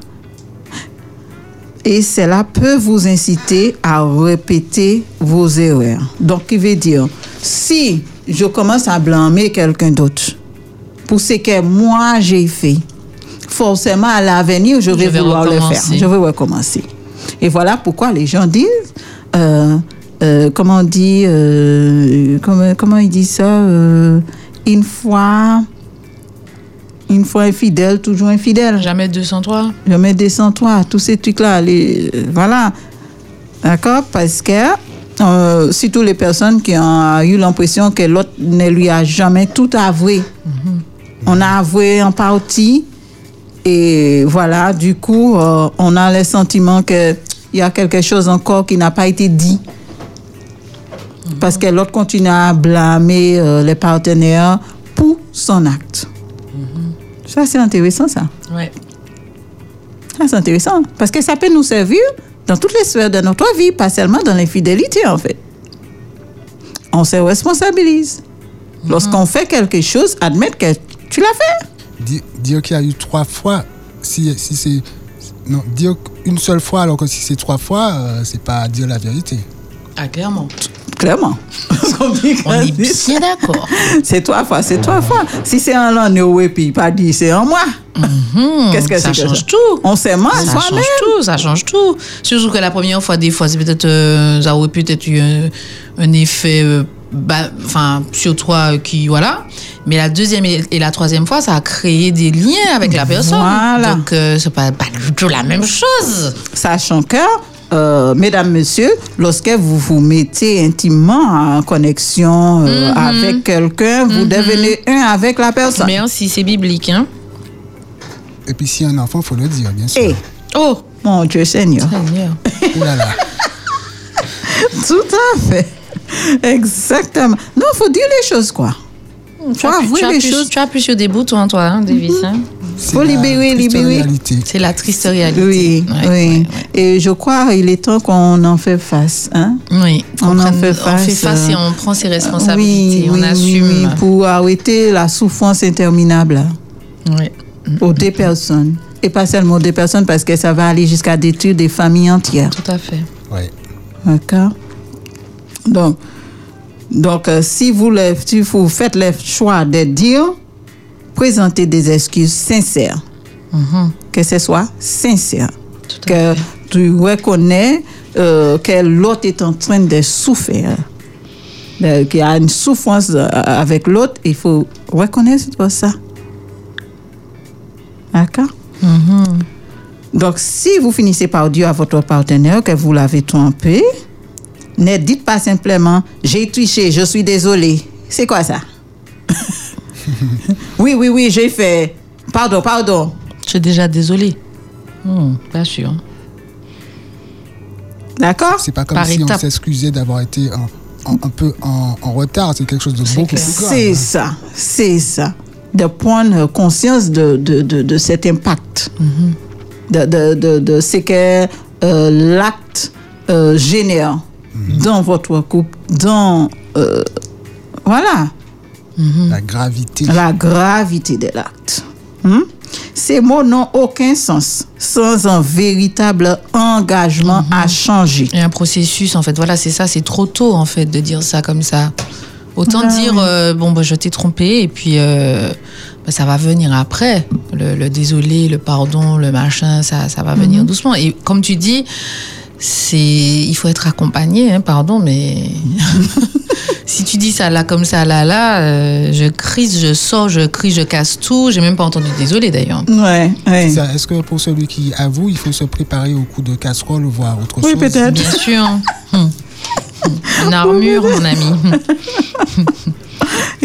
Et cela peut vous inciter à répéter vos erreurs. Donc, qui veut dire, si je commence à blâmer quelqu'un d'autre pour ce que moi j'ai fait, forcément à l'avenir, je vais, vais vouloir le faire. Je vais recommencer. Et voilà pourquoi les gens disent, euh, euh, comment on dit, euh, comment, comment ils disent ça, une fois, une fois infidèle, toujours infidèle. Jamais 203. Je mets descends-toi, tous ces trucs-là, les, euh, voilà. D'accord? Parce que euh, surtout les personnes qui ont eu l'impression que l'autre ne lui a jamais tout avoué. On a avoué en partie et voilà, du coup, euh, on a le sentiment qu'il y a quelque chose encore qui n'a pas été dit. Parce que l'autre continue à blâmer euh, les partenaires pour son acte. Ça, c'est intéressant, ça. Ouais. Ah, c'est intéressant. Parce que ça peut nous servir dans toutes les sphères de notre vie, pas seulement dans l'infidélité, en fait. On se responsabilise. Lorsqu'on fait quelque chose, admettre que tu l'as fait. Dire, dire qu'il y a eu trois fois, si, si c'est. Non, dire une seule fois, alors que si c'est trois fois, euh, c'est pas dire la vérité. Ah, clairement. Clairement. On est bien d'accord. c'est trois fois, c'est trois fois. Si c'est un l'an, et puis pas dit, c'est en moi. Qu'est-ce que ça c'est que change ça? tout. On s'aime Ça soi-même. change tout, ça change tout. Surtout que la première fois, des fois, c'est peut-être, euh, ça aurait peut-être eu un, un effet, euh, bah, enfin, sur toi euh, qui, voilà. Mais la deuxième et, et la troisième fois, ça a créé des liens avec la personne. Voilà. Donc, euh, c'est pas, pas du tout la même chose. Sachant que, euh, mesdames, messieurs, lorsque vous vous mettez intimement en connexion euh, avec quelqu'un, vous devenez un avec la personne. Mais si c'est biblique, hein. Et puis si un enfant, faut le dire, bien sûr. Et, Oh, mon Dieu Seigneur, Seigneur. Oh là là. tout à fait. Exactement. Non, il faut dire les choses, quoi. Tu as, tu, as les plus, choses. tu as plus sur des boutons, toi, hein, Davis. hein. C'est Faut la libérer, triste libérer. réalité. C'est la triste réalité. Oui, Ouais, oui. ouais, Et je crois qu'il est temps qu'on en fait face. Hein? Oui, On en fait On face, fait face et euh, on prend ses responsabilités, oui, on oui, assume. oui, oui, pour arrêter la souffrance interminable Ouais. aux deux personnes. Et pas seulement deux personnes, parce que ça va aller jusqu'à détruire des familles entières. Tout à fait. Ouais. D'accord Donc, donc euh, si, vous le- si vous faites le choix de dire, présentez des excuses sincères. Que ce soit sincère. Que fait. tu reconnais euh, que l'autre est en train de souffrir. Euh, Qu'il y a une souffrance avec l'autre, il faut reconnaître ça. D'accord? Donc, si vous finissez par dire à votre partenaire que vous l'avez trompé, ne dites pas simplement j'ai triché, je suis désolé. C'est quoi ça? Oui, oui, oui, j'ai fait. Pardon, pardon. Je suis déjà désolée. Hmm, pas sûr. D'accord? C'est pas comme Par si étape. on s'excusait d'avoir été un, un- un peu en, en retard. C'est quelque chose de beaucoup clair. plus grave. C'est ça, c'est ça. De prendre conscience de, de, de, de cet impact, de, de, de, de ce que euh, l'acte euh, génère dans votre couple, dans. euh, voilà, La gravité. la gravité de l'acte. Hmm? Ces mots n'ont aucun sens sans un véritable engagement à changer. Il y a un processus, en fait. Voilà, c'est ça. C'est trop tôt, en fait, de dire ça comme ça. Autant Ah, dire, oui. euh, bon, bah, je t'ai trompé, et puis euh, bah, ça va venir après. Le, le désolé, le pardon, le machin, ça, ça va Mhm. venir doucement. Et comme tu dis, c'est, il faut être accompagné, hein, pardon, mais si tu dis ça là comme ça là là, euh, je crie, je sors, je crie, je casse tout. J'ai même pas entendu désolé d'ailleurs. Ouais, ouais. Ça, Est-ce que pour celui qui avoue, il faut se préparer au coup de casserole ou voir autre Oui, chose? peut-être. Bien sûr. Hum. Une armure, mon ami.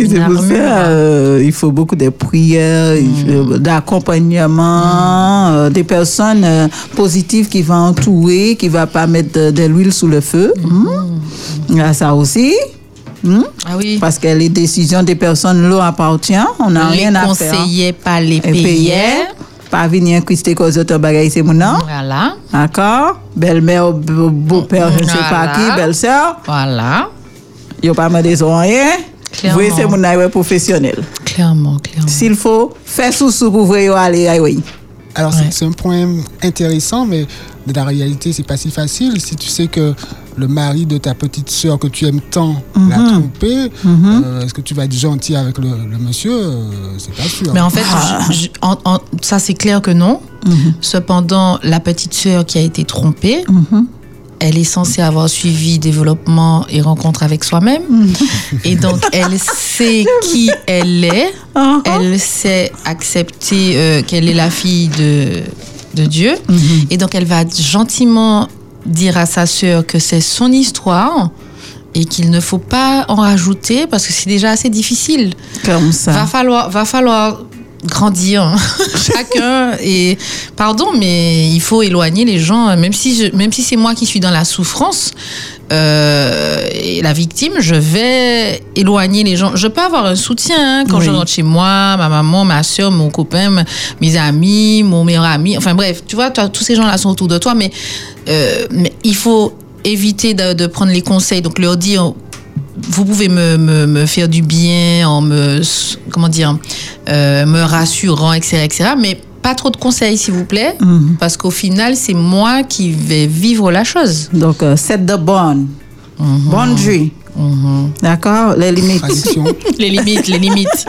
Et c'est Une pour armure. ça, euh, il faut beaucoup de prières, il faut d'accompagnement, euh, des personnes euh, positives qui vont entourer, qui ne vont pas mettre de, de l'huile sous le feu. Il y a ça aussi. Hmm. Ah oui. Parce que les décisions des personnes leur appartiennent. On n'a les rien à faire. conseillers, pas les payés. Pas venir quitter cause ton bagage, c'est mon nom. Voilà. D'accord? Belle-mère, beau- beau-père, je ne sais pas qui, belle-sœur. Voilà. Ils n'ont pas demandé rien. Clairement. Oui, c'est mon aïe professionnel. Clairement, clairement. S'il faut, faire sous-sous pour voir aller aïe, oui. Alors, c'est- Ouais. c'est un point intéressant, mais de la réalité, c'est pas si facile. Si tu sais que le mari de ta petite sœur que tu aimes tant l'a Mhm. trompé, euh, est-ce que tu vas être gentil avec le, le monsieur? Euh, C'est pas sûr. Mais en fait, je- je- en- en- ça c'est clair que non. Mhm. Cependant, la petite sœur qui a été trompée, Mhm. Elle est censée avoir suivi développement et rencontre avec soi-même. Mhm. Et donc, elle sait qui elle est. Ah, Elle sait accepter euh, qu'elle est la fille de, de Dieu. Mhm. Et donc, elle va gentiment dire à sa sœur que c'est son histoire et qu'il ne faut pas en rajouter parce que c'est déjà assez difficile. Comme Va ça. falloir, va falloir grandir chacun. Et pardon mais il faut éloigner les gens même si je, même si c'est moi qui suis dans la souffrance euh, et la victime je vais éloigner les gens. Je peux avoir un soutien hein, quand Oui. je rentre chez moi ma maman ma soeur mon copain mes amis mon meilleur ami. Enfin bref tu vois tous ces gens là sont autour de toi mais, euh, mais il faut éviter de, de prendre les conseils. Donc leur dire vous pouvez me, me, me faire du bien en me comment dire euh, me rassurant etc etc mais pas trop de conseils s'il vous plaît Mhm. parce qu'au final c'est moi qui vais vivre la chose Donc, euh, set the bond. Boundary. D'accord? Les limites. Les limites les limites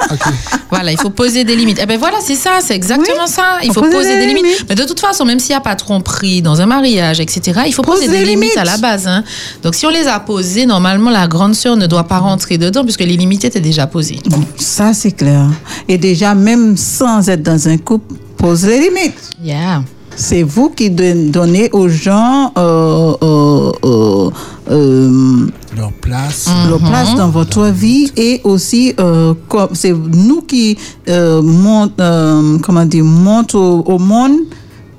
voilà il faut poser des limites et ben voilà c'est ça c'est exactement Oui, ça il faut poser poser des des limites. limites. mais de toute façon même s'il n'y a pas de tromperie dans un mariage etc il faut Pose poser des des limites limites. à la base hein. donc si on les a posées normalement la grande sœur ne doit pas rentrer dedans puisque les limites étaient déjà posées Ça, c'est clair. Et déjà, même sans être dans un couple, pose les limites. yeah C'est vous qui don- donnez aux gens euh, euh, euh, euh, Leur place. leur place dans votre vie et aussi euh, c'est nous qui euh, montre, euh, comment dire, montre au, au monde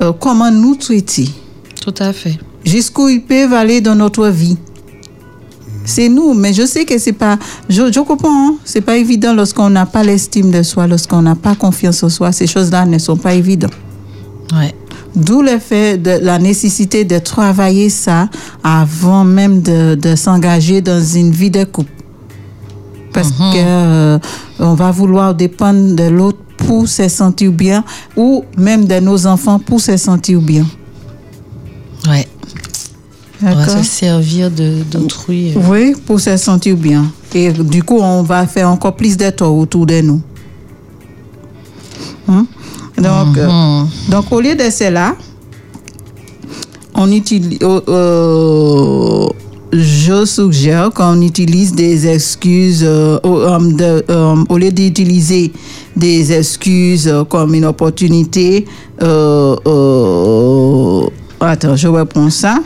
euh, comment nous traiter, tout à fait jusqu'où ils peuvent aller dans notre vie. C'est nous, mais je sais que c'est pas, je, je comprends, hein. c'est pas évident lorsqu'on n'a pas l'estime de soi, lorsqu'on n'a pas confiance en soi, ces choses-là ne sont pas évidentes. ouais D'où le fait de la nécessité de travailler ça avant même de, de s'engager dans une vie de couple. Parce que euh, on va vouloir dépendre de l'autre pour se sentir bien ou même de nos enfants pour se sentir bien. ouais on va se servir d'autrui euh. Oui, pour se sentir bien. Et du coup, on va faire encore plus de tort autour de nous. Hein? Donc, euh, Mhm. Donc, au lieu de cela, on utilise, euh, euh, je suggère qu'on utilise des excuses euh, au, de- au lieu d'utiliser des excuses comme une opportunité. attends, je reprends ça.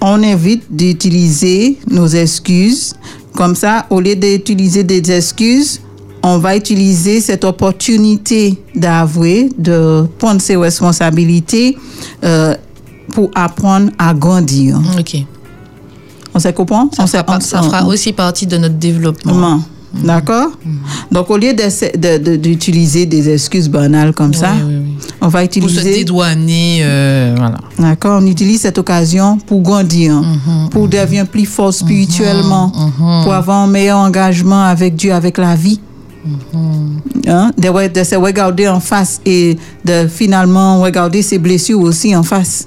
On évite d'utiliser nos excuses. Comme ça, au lieu d'utiliser des excuses, on va utiliser cette opportunité d'avouer, de prendre ses responsabilités euh, pour apprendre à grandir. Ok. On s'est comprend? Ça, on fera, ça fera aussi partie de notre développement. Non. D'accord? Donc, au lieu d'essa- de- de- d'utiliser des excuses banales comme ça, oui, oui. on va Pour se utiliser. dédouaner, euh, voilà. D'accord? On utilise cette occasion pour grandir, pour devenir plus fort spirituellement, pour avoir un meilleur engagement avec Dieu, avec la vie. Hein? De, se regarder en face et de finalement regarder ses blessures aussi en face.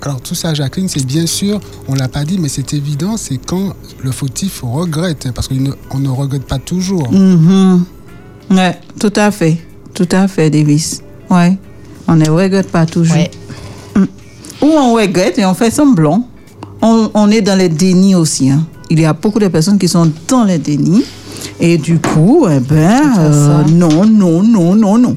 Alors tout ça, Jacqueline, c'est bien sûr, on l'a pas dit, mais c'est évident, c'est quand le fautif regrette, hein, parce qu'on ne, on ne regrette pas toujours. Mhm. Ouais, tout à fait. Tout à fait, Davis. Ouais. On ne regrette pas toujours. Ouais. Ou on regrette et on fait semblant. On, on est dans les dénis aussi. hein. Il y a beaucoup de personnes qui sont dans les dénis. Et du coup, eh ben, euh, non, non, non, non, non.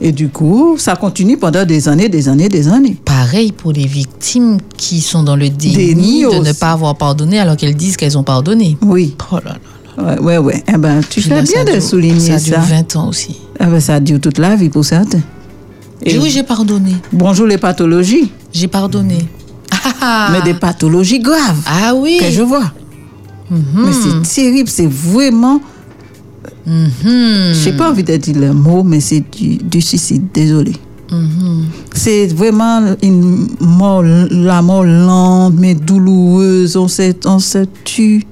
Et du coup, ça continue pendant des années, des années, des années. Pareil pour les victimes qui sont dans le déni, Déni de ne pas avoir pardonné alors qu'elles disent qu'elles ont pardonné. Oui. Oh là là. Ouais, ouais, ouais. Eh ben, tu Puis fais là, bien de dure- souligner Ça ça. dure 20 ans aussi. Eh ben, ça dure toute la vie pour certains. Et oui, j'ai pardonné. Bonjour les pathologies, J'ai pardonné. Ah. mais des pathologies graves Ah oui. que je vois. Mhm. Mais c'est terrible, c'est vraiment. Mhm. J'ai pas envie de dire le mot, mais c'est du, du suicide, désolé. Mhm. C'est vraiment une mort, la mort lente, mais douloureuse. On se, on se tue.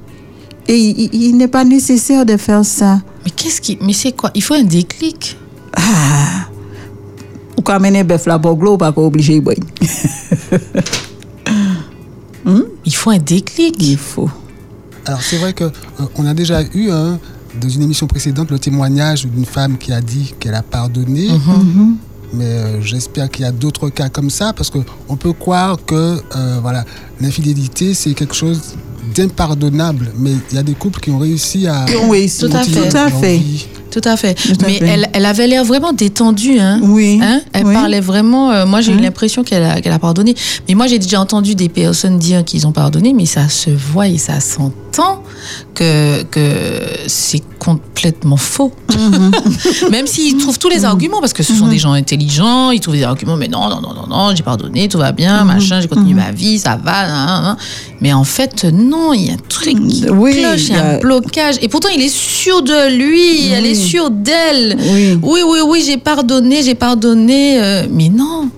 Et il, n'est pas nécessaire de faire ça. Mais qu'est-ce qui. Mais c'est quoi? Il faut un déclic. Ou quand mener bœuf la boglo, pas obligé de boire. Il faut un déclic. Il faut. Alors c'est vrai que euh, on a déjà eu hein, dans une émission précédente le témoignage d'une femme qui a dit qu'elle a pardonné. Mais euh, j'espère qu'il y a d'autres cas comme ça parce que on peut croire que euh, voilà l'infidélité c'est quelque chose d'impardonnable. Mais il y a des couples qui ont réussi à Qui ont réussi. Tout à fait. Tout à leur fait. vie. Tout à fait. Tout à Mais fait. Elle, elle avait l'air vraiment détendue. Hein. Oui. Hein? Elle Oui. parlait vraiment. euh, moi, j'ai eu l'impression qu'elle a, qu'elle a pardonné. Mais moi, j'ai déjà entendu des personnes dire qu'ils ont pardonné, mais ça se voit et ça s'entend que, que c'est complètement faux. Même s'ils trouvent tous les arguments, parce que ce sont des gens intelligents, ils trouvent des arguments, mais non, non, non, non, non, j'ai pardonné, tout va bien, machin, j'ai continué ma vie, ça va. nan, nan, nan. Mais en fait, non, il y a un truc qui Oui, cloche, il y a- un blocage. Et pourtant, il est sûr de lui, elle est sûre d'elle. Oui. Oui, oui, oui, j'ai pardonné, j'ai pardonné. euh, mais non.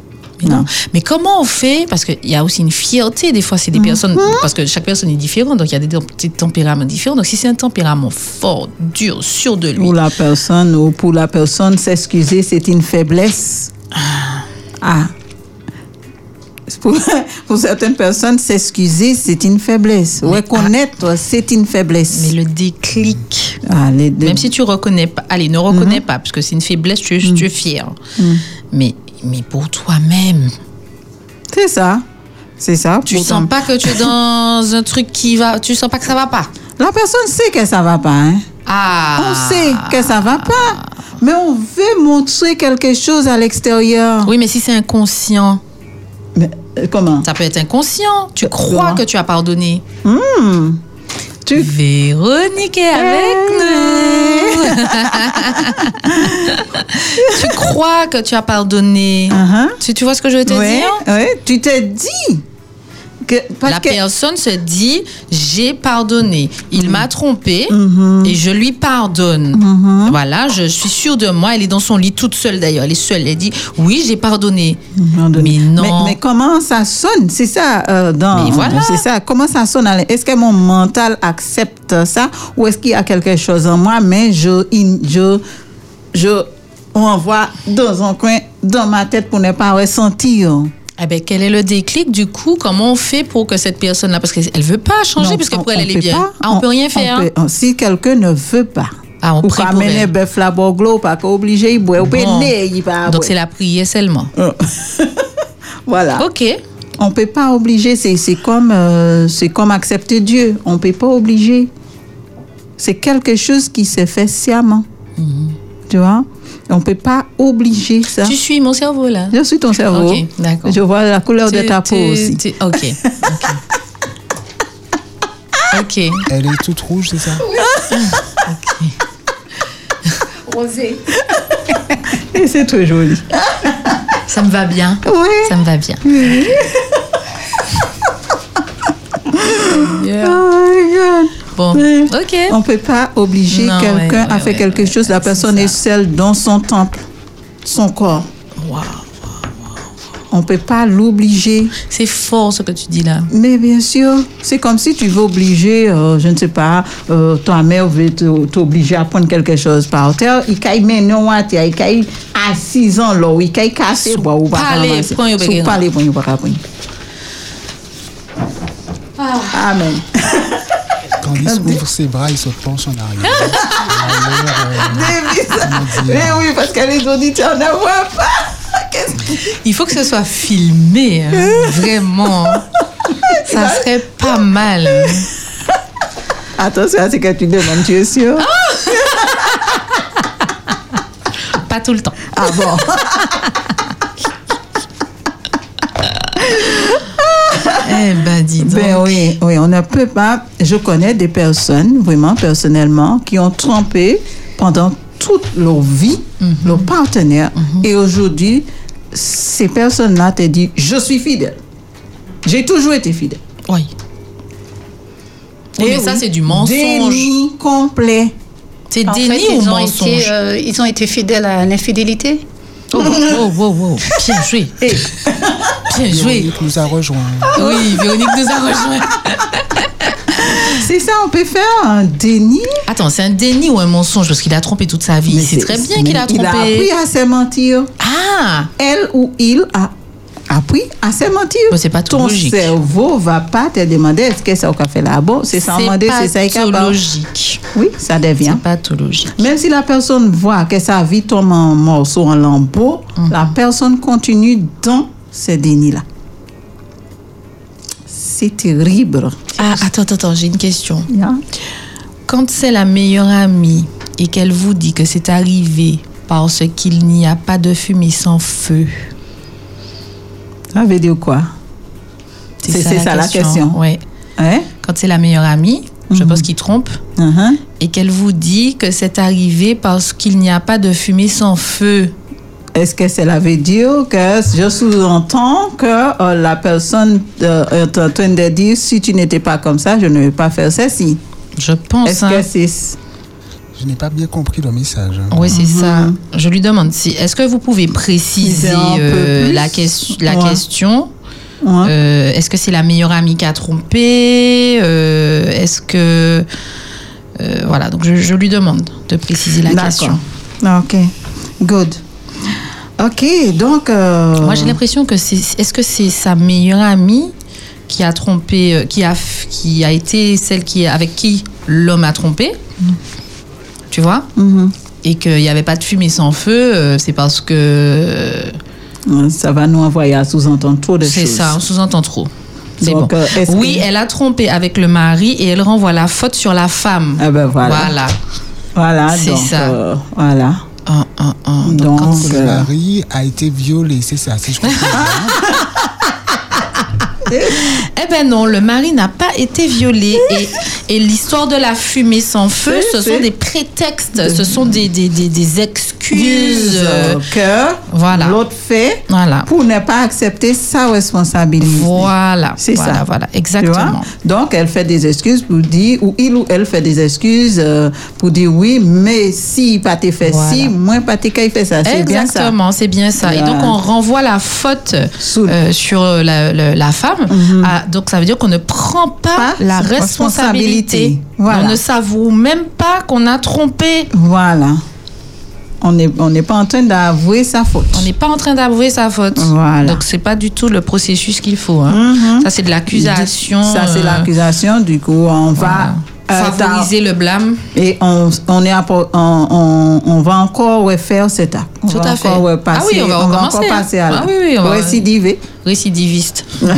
Mais non. Non. Mais comment on fait? Parce qu'il y a aussi une fierté. Des fois, c'est des personnes. Parce que chaque personne est différente. Donc, il y a des, des tempéraments différents. Donc, si c'est un tempérament fort, dur, sûr de lui. Pour la personne ou pour la personne, s'excuser, c'est une faiblesse. Ah. Pour, pour certaines personnes, s'excuser, c'est une faiblesse. Reconnaître, c'est une faiblesse. Mais le déclic. Ah, les Même si tu reconnais pas. Allez, ne reconnais pas, parce que c'est une faiblesse, tu, es- tu es fier. Mais, mais pour toi-même, C'est ça. C'est ça. tu sens pas que tu es dans un truc qui va. Tu sens pas que ça va pas. La personne sait que ça va pas. Hein? Ah On sait que ça va pas. Mais on veut montrer quelque chose à l'extérieur. Oui, mais si c'est inconscient, Mais, euh, comment? Ça peut être inconscient. Tu crois comment? que tu as pardonné. Hmm. Tu- Véronique est avec nous. tu crois que tu as pardonné. Uh-huh. Tu, tu vois ce que je veux te Ouais, dire? ouais, tu te dis que La que personne se dit j'ai pardonné. Il m'a trompé Mhm. et je lui pardonne. Voilà, je suis sûre de moi. Elle est dans son lit toute seule d'ailleurs. Elle est seule. Elle dit oui, j'ai pardonné. Mais non. Mais, mais comment ça sonne? C'est ça euh, dans. Voilà. C'est ça. Comment ça sonne? Est-ce que mon mental accepte ça? Ou est-ce qu'il y a quelque chose en moi? Mais je je je envoie dans un coin dans ma tête pour ne pas ressentir. Eh ben, quel est le déclic du coup? Comment on fait pour que cette personne-là, parce qu'elle veut pas changer, Non, puisque on- pour elle, elle est bien. pas. ah, on, peut rien faire. peut- on- si quelqu'un ne veut pas. Ah, on ou prie pas pour elle. bœuf la boglo, pas obligé, il boit, il va Donc c'est la prière seulement. Voilà. Ok. On peut pas obliger. C'est comme euh, c'est comme accepter Dieu. On peut pas obliger. C'est quelque chose qui s'est fait sciemment. Tu vois? On peut pas obliger ça. Tu suis mon cerveau là Je suis ton cerveau. D'accord. Je vois la couleur de Tu- ta peau aussi. tu- Ok. Ok. Ok. Elle est toute rouge, c'est ça? Rosé. Et c'est très joli. Ça me va bien. Oui. Ça me va bien. Yeah. Oh my God. Bon, Oui. ok. On peut pas obliger quelqu'un ouais, à ouais, faire ouais, quelque ouais, chose. La personne ça. est seule dans son temple, son corps. On peut pas l'obliger. C'est fort ce que tu dis là. Mais bien sûr, c'est comme si tu veux obliger, euh, je ne sais pas, euh, ta mère veut te- t'obliger à prendre quelque chose par terre. Il caille maintenant terre, il caille à 6 ans là, il caille cassé, Sous parler, point, il parler, point, il pas prendre. Amen. Il ouvre ses bras, il se penche en arrière. Euh, Mais oui, parce que les auditeurs ne voient pas. Il faut que ce soit filmé, hein, vraiment. Ça serait pas mal. Attention à ce que tu demandes, tu es sûr? Pas tout le temps. Ah bon? Eh ben, dis donc. Ben oui, oui, on ne peut pas. Je connais des personnes, vraiment personnellement, qui ont trompé pendant toute leur vie leur partenaire. Et aujourd'hui, ces personnes-là te disent Je suis fidèle. J'ai toujours été fidèle. Oui. Oui, Eh mais ça, c'est du mensonge. Déni complet. C'est déni fait, ou ils ont, mensonge? été, euh, ils ont été fidèles à l'infidélité. Oh, oh, oh, oh. Bien joué. Et Bien joué. Véronique nous a rejoint. Oui, Véronique nous a rejoint. c'est ça, on peut faire un déni. Attends, c'est un déni ou un mensonge parce qu'il a trompé toute sa vie? Mais C'est très bien qu'il a Il a appris trompé. à se mentir. Ah, elle ou il a appris à se mentir. Bon, c'est pas tout Ton logique. cerveau va pas te demander est-ce que ça a fait là-bas. C'est sans demander, c'est ça capable. logique. Oui, ça devient. C'est pas tout logique. Même si la personne voit que sa vie tombe en morceaux, en lambeaux, Mhm. la personne continue dans ce déni-là. C'est terrible. Ah, attends, attends, j'ai une question. Quand c'est la meilleure amie et qu'elle vous dit que c'est arrivé parce qu'il n'y a pas de fumée sans feu, Ça veut dire quoi? C'est- ça la question. Ouais. Quand c'est la meilleure amie, je pense qu'il trompe, Mhm. et qu'elle vous dit que c'est arrivé parce qu'il n'y a pas de fumée sans feu. Est-ce que cela veut dire que je sous-entends que euh, la personne euh, est en train de dire si tu n'étais pas comme ça, je ne vais pas faire ceci? Je pense. Est-ce hein. que c'est. Je n'ai pas bien compris le message. Oui, c'est ça. Je lui demande si. Est-ce que vous pouvez préciser euh, la, la Ouais. question? Ouais. Euh, Est-ce que c'est la meilleure amie qui a trompé? Euh, Est-ce que. euh, voilà, donc je, je lui demande de préciser la question. D'accord. Ok. Good. Ok, donc. euh, Moi, j'ai l'impression que c'est. Est-ce que c'est sa meilleure amie qui a trompé, euh, qui a, qui a été celle qui, avec qui l'homme a trompé? Tu vois? Mhm. Et qu'il n'y avait pas de fumée sans feu, euh, c'est parce que. Ça va nous envoyer à sous-entendre trop de choses. C'est ça, on sous-entend trop. Donc, bon. euh, oui, que- elle a trompé avec le mari et elle renvoie la faute sur la femme. Ah ben voilà. Voilà. Voilà, C'est ça. euh, voilà. Un, un, un. Donc, Le euh, mari a été violé, c'est ça, si je comprends bien. Eh ben non, le mari n'a pas été violé. Et, et l'histoire de la fumée sans feu, ce sont des prétextes, ce sont des, des, des, des excuses. euh, que voilà. l'autre fait Voilà. pour ne pas accepter sa responsabilité. Voilà. C'est voilà, ça. Voilà, exactement. Donc, elle fait des excuses pour dire, ou il ou elle fait des excuses euh, pour dire oui, mais si pas t'es fait si, moi pas t'es fait ça. Exactement, c'est bien ça. Et donc on renvoie la faute euh, sur la, la- la femme. à- donc ça veut dire qu'on ne prend pas, Pas la sa responsabilité. responsabilité. Voilà. On ne s'avoue même pas qu'on a trompé. Voilà. On n'est on pas en train d'avouer sa faute. On n'est pas en train d'avouer sa faute. Voilà. Donc c'est pas du tout le processus qu'il faut. hein. Ça c'est de l'accusation. Ça, c'est euh, l'accusation. Du coup, on va Favoriser le blâme. Et on, on, est on, on, on va encore refaire cet acte. On Tout va à fait. Ah oui, on va encore hein. passer à Ah oui, oui, on va- récidiver. Récidiviste.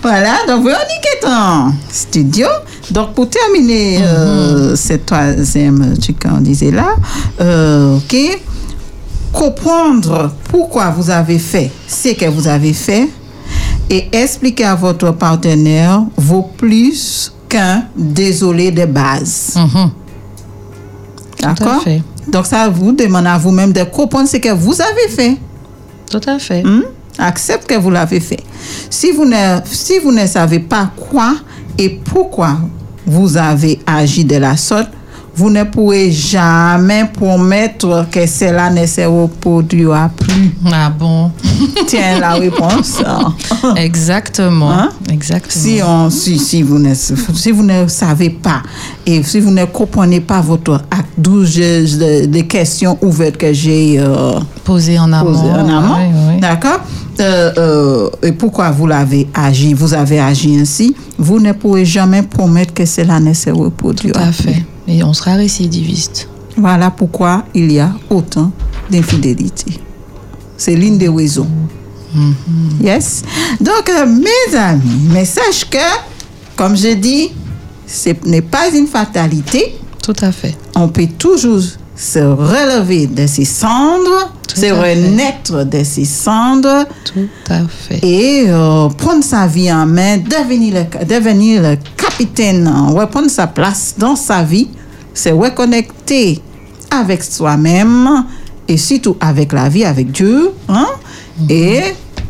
Voilà, donc Véronique est en studio. Donc pour terminer euh, cette troisième truc qu'on disait là, euh, ok, comprendre pourquoi vous avez fait ce que vous avez fait et expliquer à votre partenaire vaut plus qu'un désolé de base. Mhm. D'accord? Donc ça vous demande à vous-même de comprendre ce que vous avez fait. Tout à fait. Hmm? Accepte que vous l'avez fait. Si vous, ne, si vous ne savez pas quoi et pourquoi vous avez agi de la sorte, vous ne pourrez jamais promettre que cela ne se reproduira plus. Ah bon? Tiens la réponse. Exactement. Hein? Exactement. Si, on, si, si, vous ne, si vous ne savez pas et si vous ne comprenez pas votre acte, d'où je- des questions ouvertes que j'ai euh, Poser en amont. posé en amont. Oui, oui. D'accord? Euh, euh, Et pourquoi vous l'avez agi? Vous avez agi ainsi. Vous ne pourrez jamais promettre que cela ne se Tout reproduira. à fait. Et on sera récidiviste. Voilà pourquoi il y a autant d'infidélité. C'est l'une des raisons. Mm-hmm. Yes. Donc, euh, mes amis, mais sache que, comme je dis, ce n'est pas une fatalité. Tout à fait. On peut toujours se relever de ses cendres, Tout se fait. renaître de ses cendres Tout à fait. et euh, prendre sa vie en main, devenir le, devenir le capitaine, euh, reprendre sa place dans sa vie, se reconnecter avec soi-même et surtout avec la vie, avec Dieu, hein, et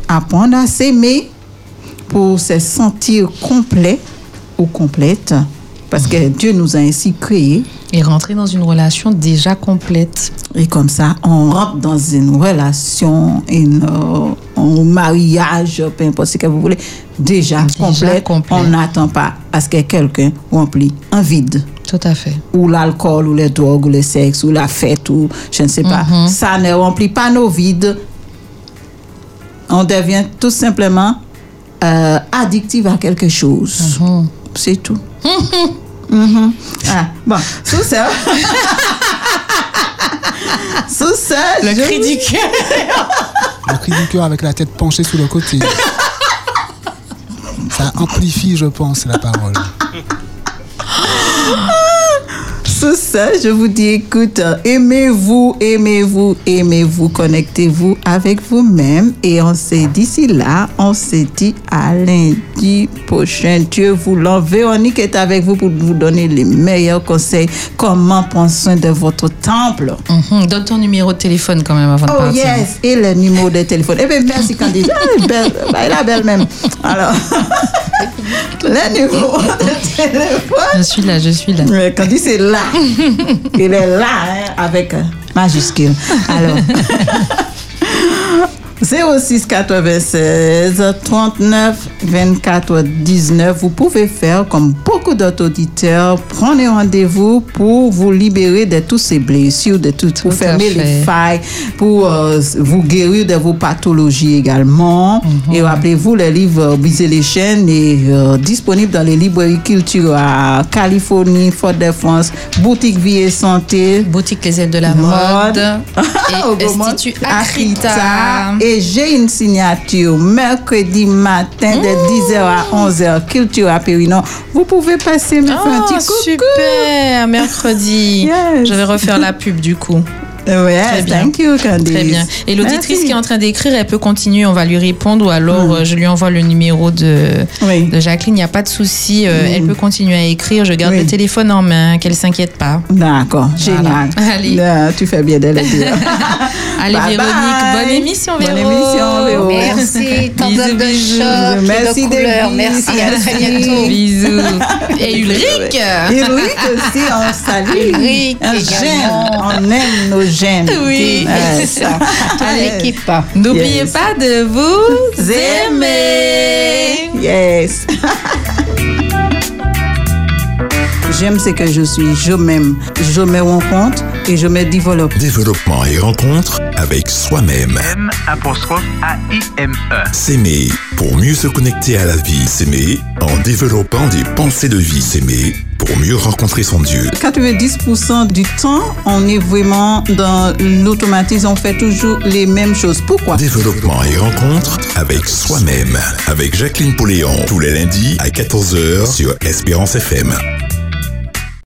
apprendre à s'aimer pour se sentir complet ou complète, parce que Dieu nous a ainsi créés. Et rentrer dans une relation déjà complète. Et comme ça, on rentre dans une relation, une, euh, un mariage, peu importe ce que vous voulez, déjà, Déjà complète. complet. On n'attend pas à ce que quelqu'un remplit un vide. Tout à fait. Ou l'alcool, ou les drogues, ou le sexe, ou la fête, ou je ne sais pas. Mhm. Ça ne remplit pas nos vides. On devient tout simplement euh, addictif à quelque chose. Mhm. C'est tout. Mhm. Ah, bon, sous ça. sous ça, Le je- cri du cœur. Le cri du cœur avec la tête penchée sur le côté. Ça amplifie, je pense, la parole. Sous ça, je vous dis, écoute, aimez-vous, aimez-vous, aimez-vous, connectez-vous avec vous-même. Et on s'est d'ici là, on s'est dit à lundi prochain. Dieu voulant, Véronique est avec vous pour vous donner les meilleurs conseils. Comment prendre soin de votre temple? Mhm. Donne ton numéro de téléphone quand même avant de Oh partir. yes, et le numéro de téléphone. Eh bien, merci Candice. Ah, elle est belle, Bah, elle est belle même. Alors, le numéro de téléphone. Je suis là, je suis là. Mais Candice est là. Il est là, hein, avec euh, majuscule. Alors, 06 96 39 24 19. Vous pouvez faire comme beaucoup d'autres auditeurs. Prenez rendez-vous pour vous libérer de toutes ces blessures, de tout, pour Tout fermer les failles, pour euh, vous guérir de vos pathologies également. Mhm. Et rappelez-vous, le livre Briser les chaînes est euh, disponible dans les librairies culture à Californie, Fort-de-France, Boutique Vie et Santé. Boutique Les Ailes de la Mode. Mode. Et Institut Akrita. Akrita. Et j'ai une signature mercredi matin de 10h à 11h, Culture à Périnon. Vous pouvez passer me faire un Oh, petit coucou. super, mercredi. Yes. Je vais refaire la pub du coup. Bien. thank you, Candice. Très bien. Et l'auditrice qui est en train d'écrire, elle peut continuer, on va lui répondre ou alors euh, je lui envoie le numéro de, Oui. de Jacqueline, il n'y a pas de souci, euh, elle peut continuer à écrire, je garde Oui. le téléphone en main, qu'elle s'inquiète pas. D'accord, génial. Allez. Là, tu fais bien de le dire. Allez Bye Véronique, bye. bonne émission Bonne Véro. émission, Véro. Merci, tant Bisous, de bisous. choc, Merci, de couleurs. Merci, à très bientôt. Bisous. Et Ulrich Ulrich aussi, on salue. Ulrich on aime nos gènes. Oui. Ouais, ça. À l'équipe. N'oubliez Yes. pas de vous aimer. Yes. J'aime ce que je suis, je m'aime, je me rencontre et je me développe. Développement et rencontre avec soi-même. M apostrophe A-I-M-E. S'aimer pour mieux se connecter à la vie. S'aimer en développant des pensées de vie. S'aimer pour mieux rencontrer son Dieu. 90% du temps, on est vraiment dans l'automatisme, on fait toujours les mêmes choses. Pourquoi? Développement et rencontre avec soi-même. Avec Jacqueline Poléon. Tous les lundis à 14h sur Espérance FM.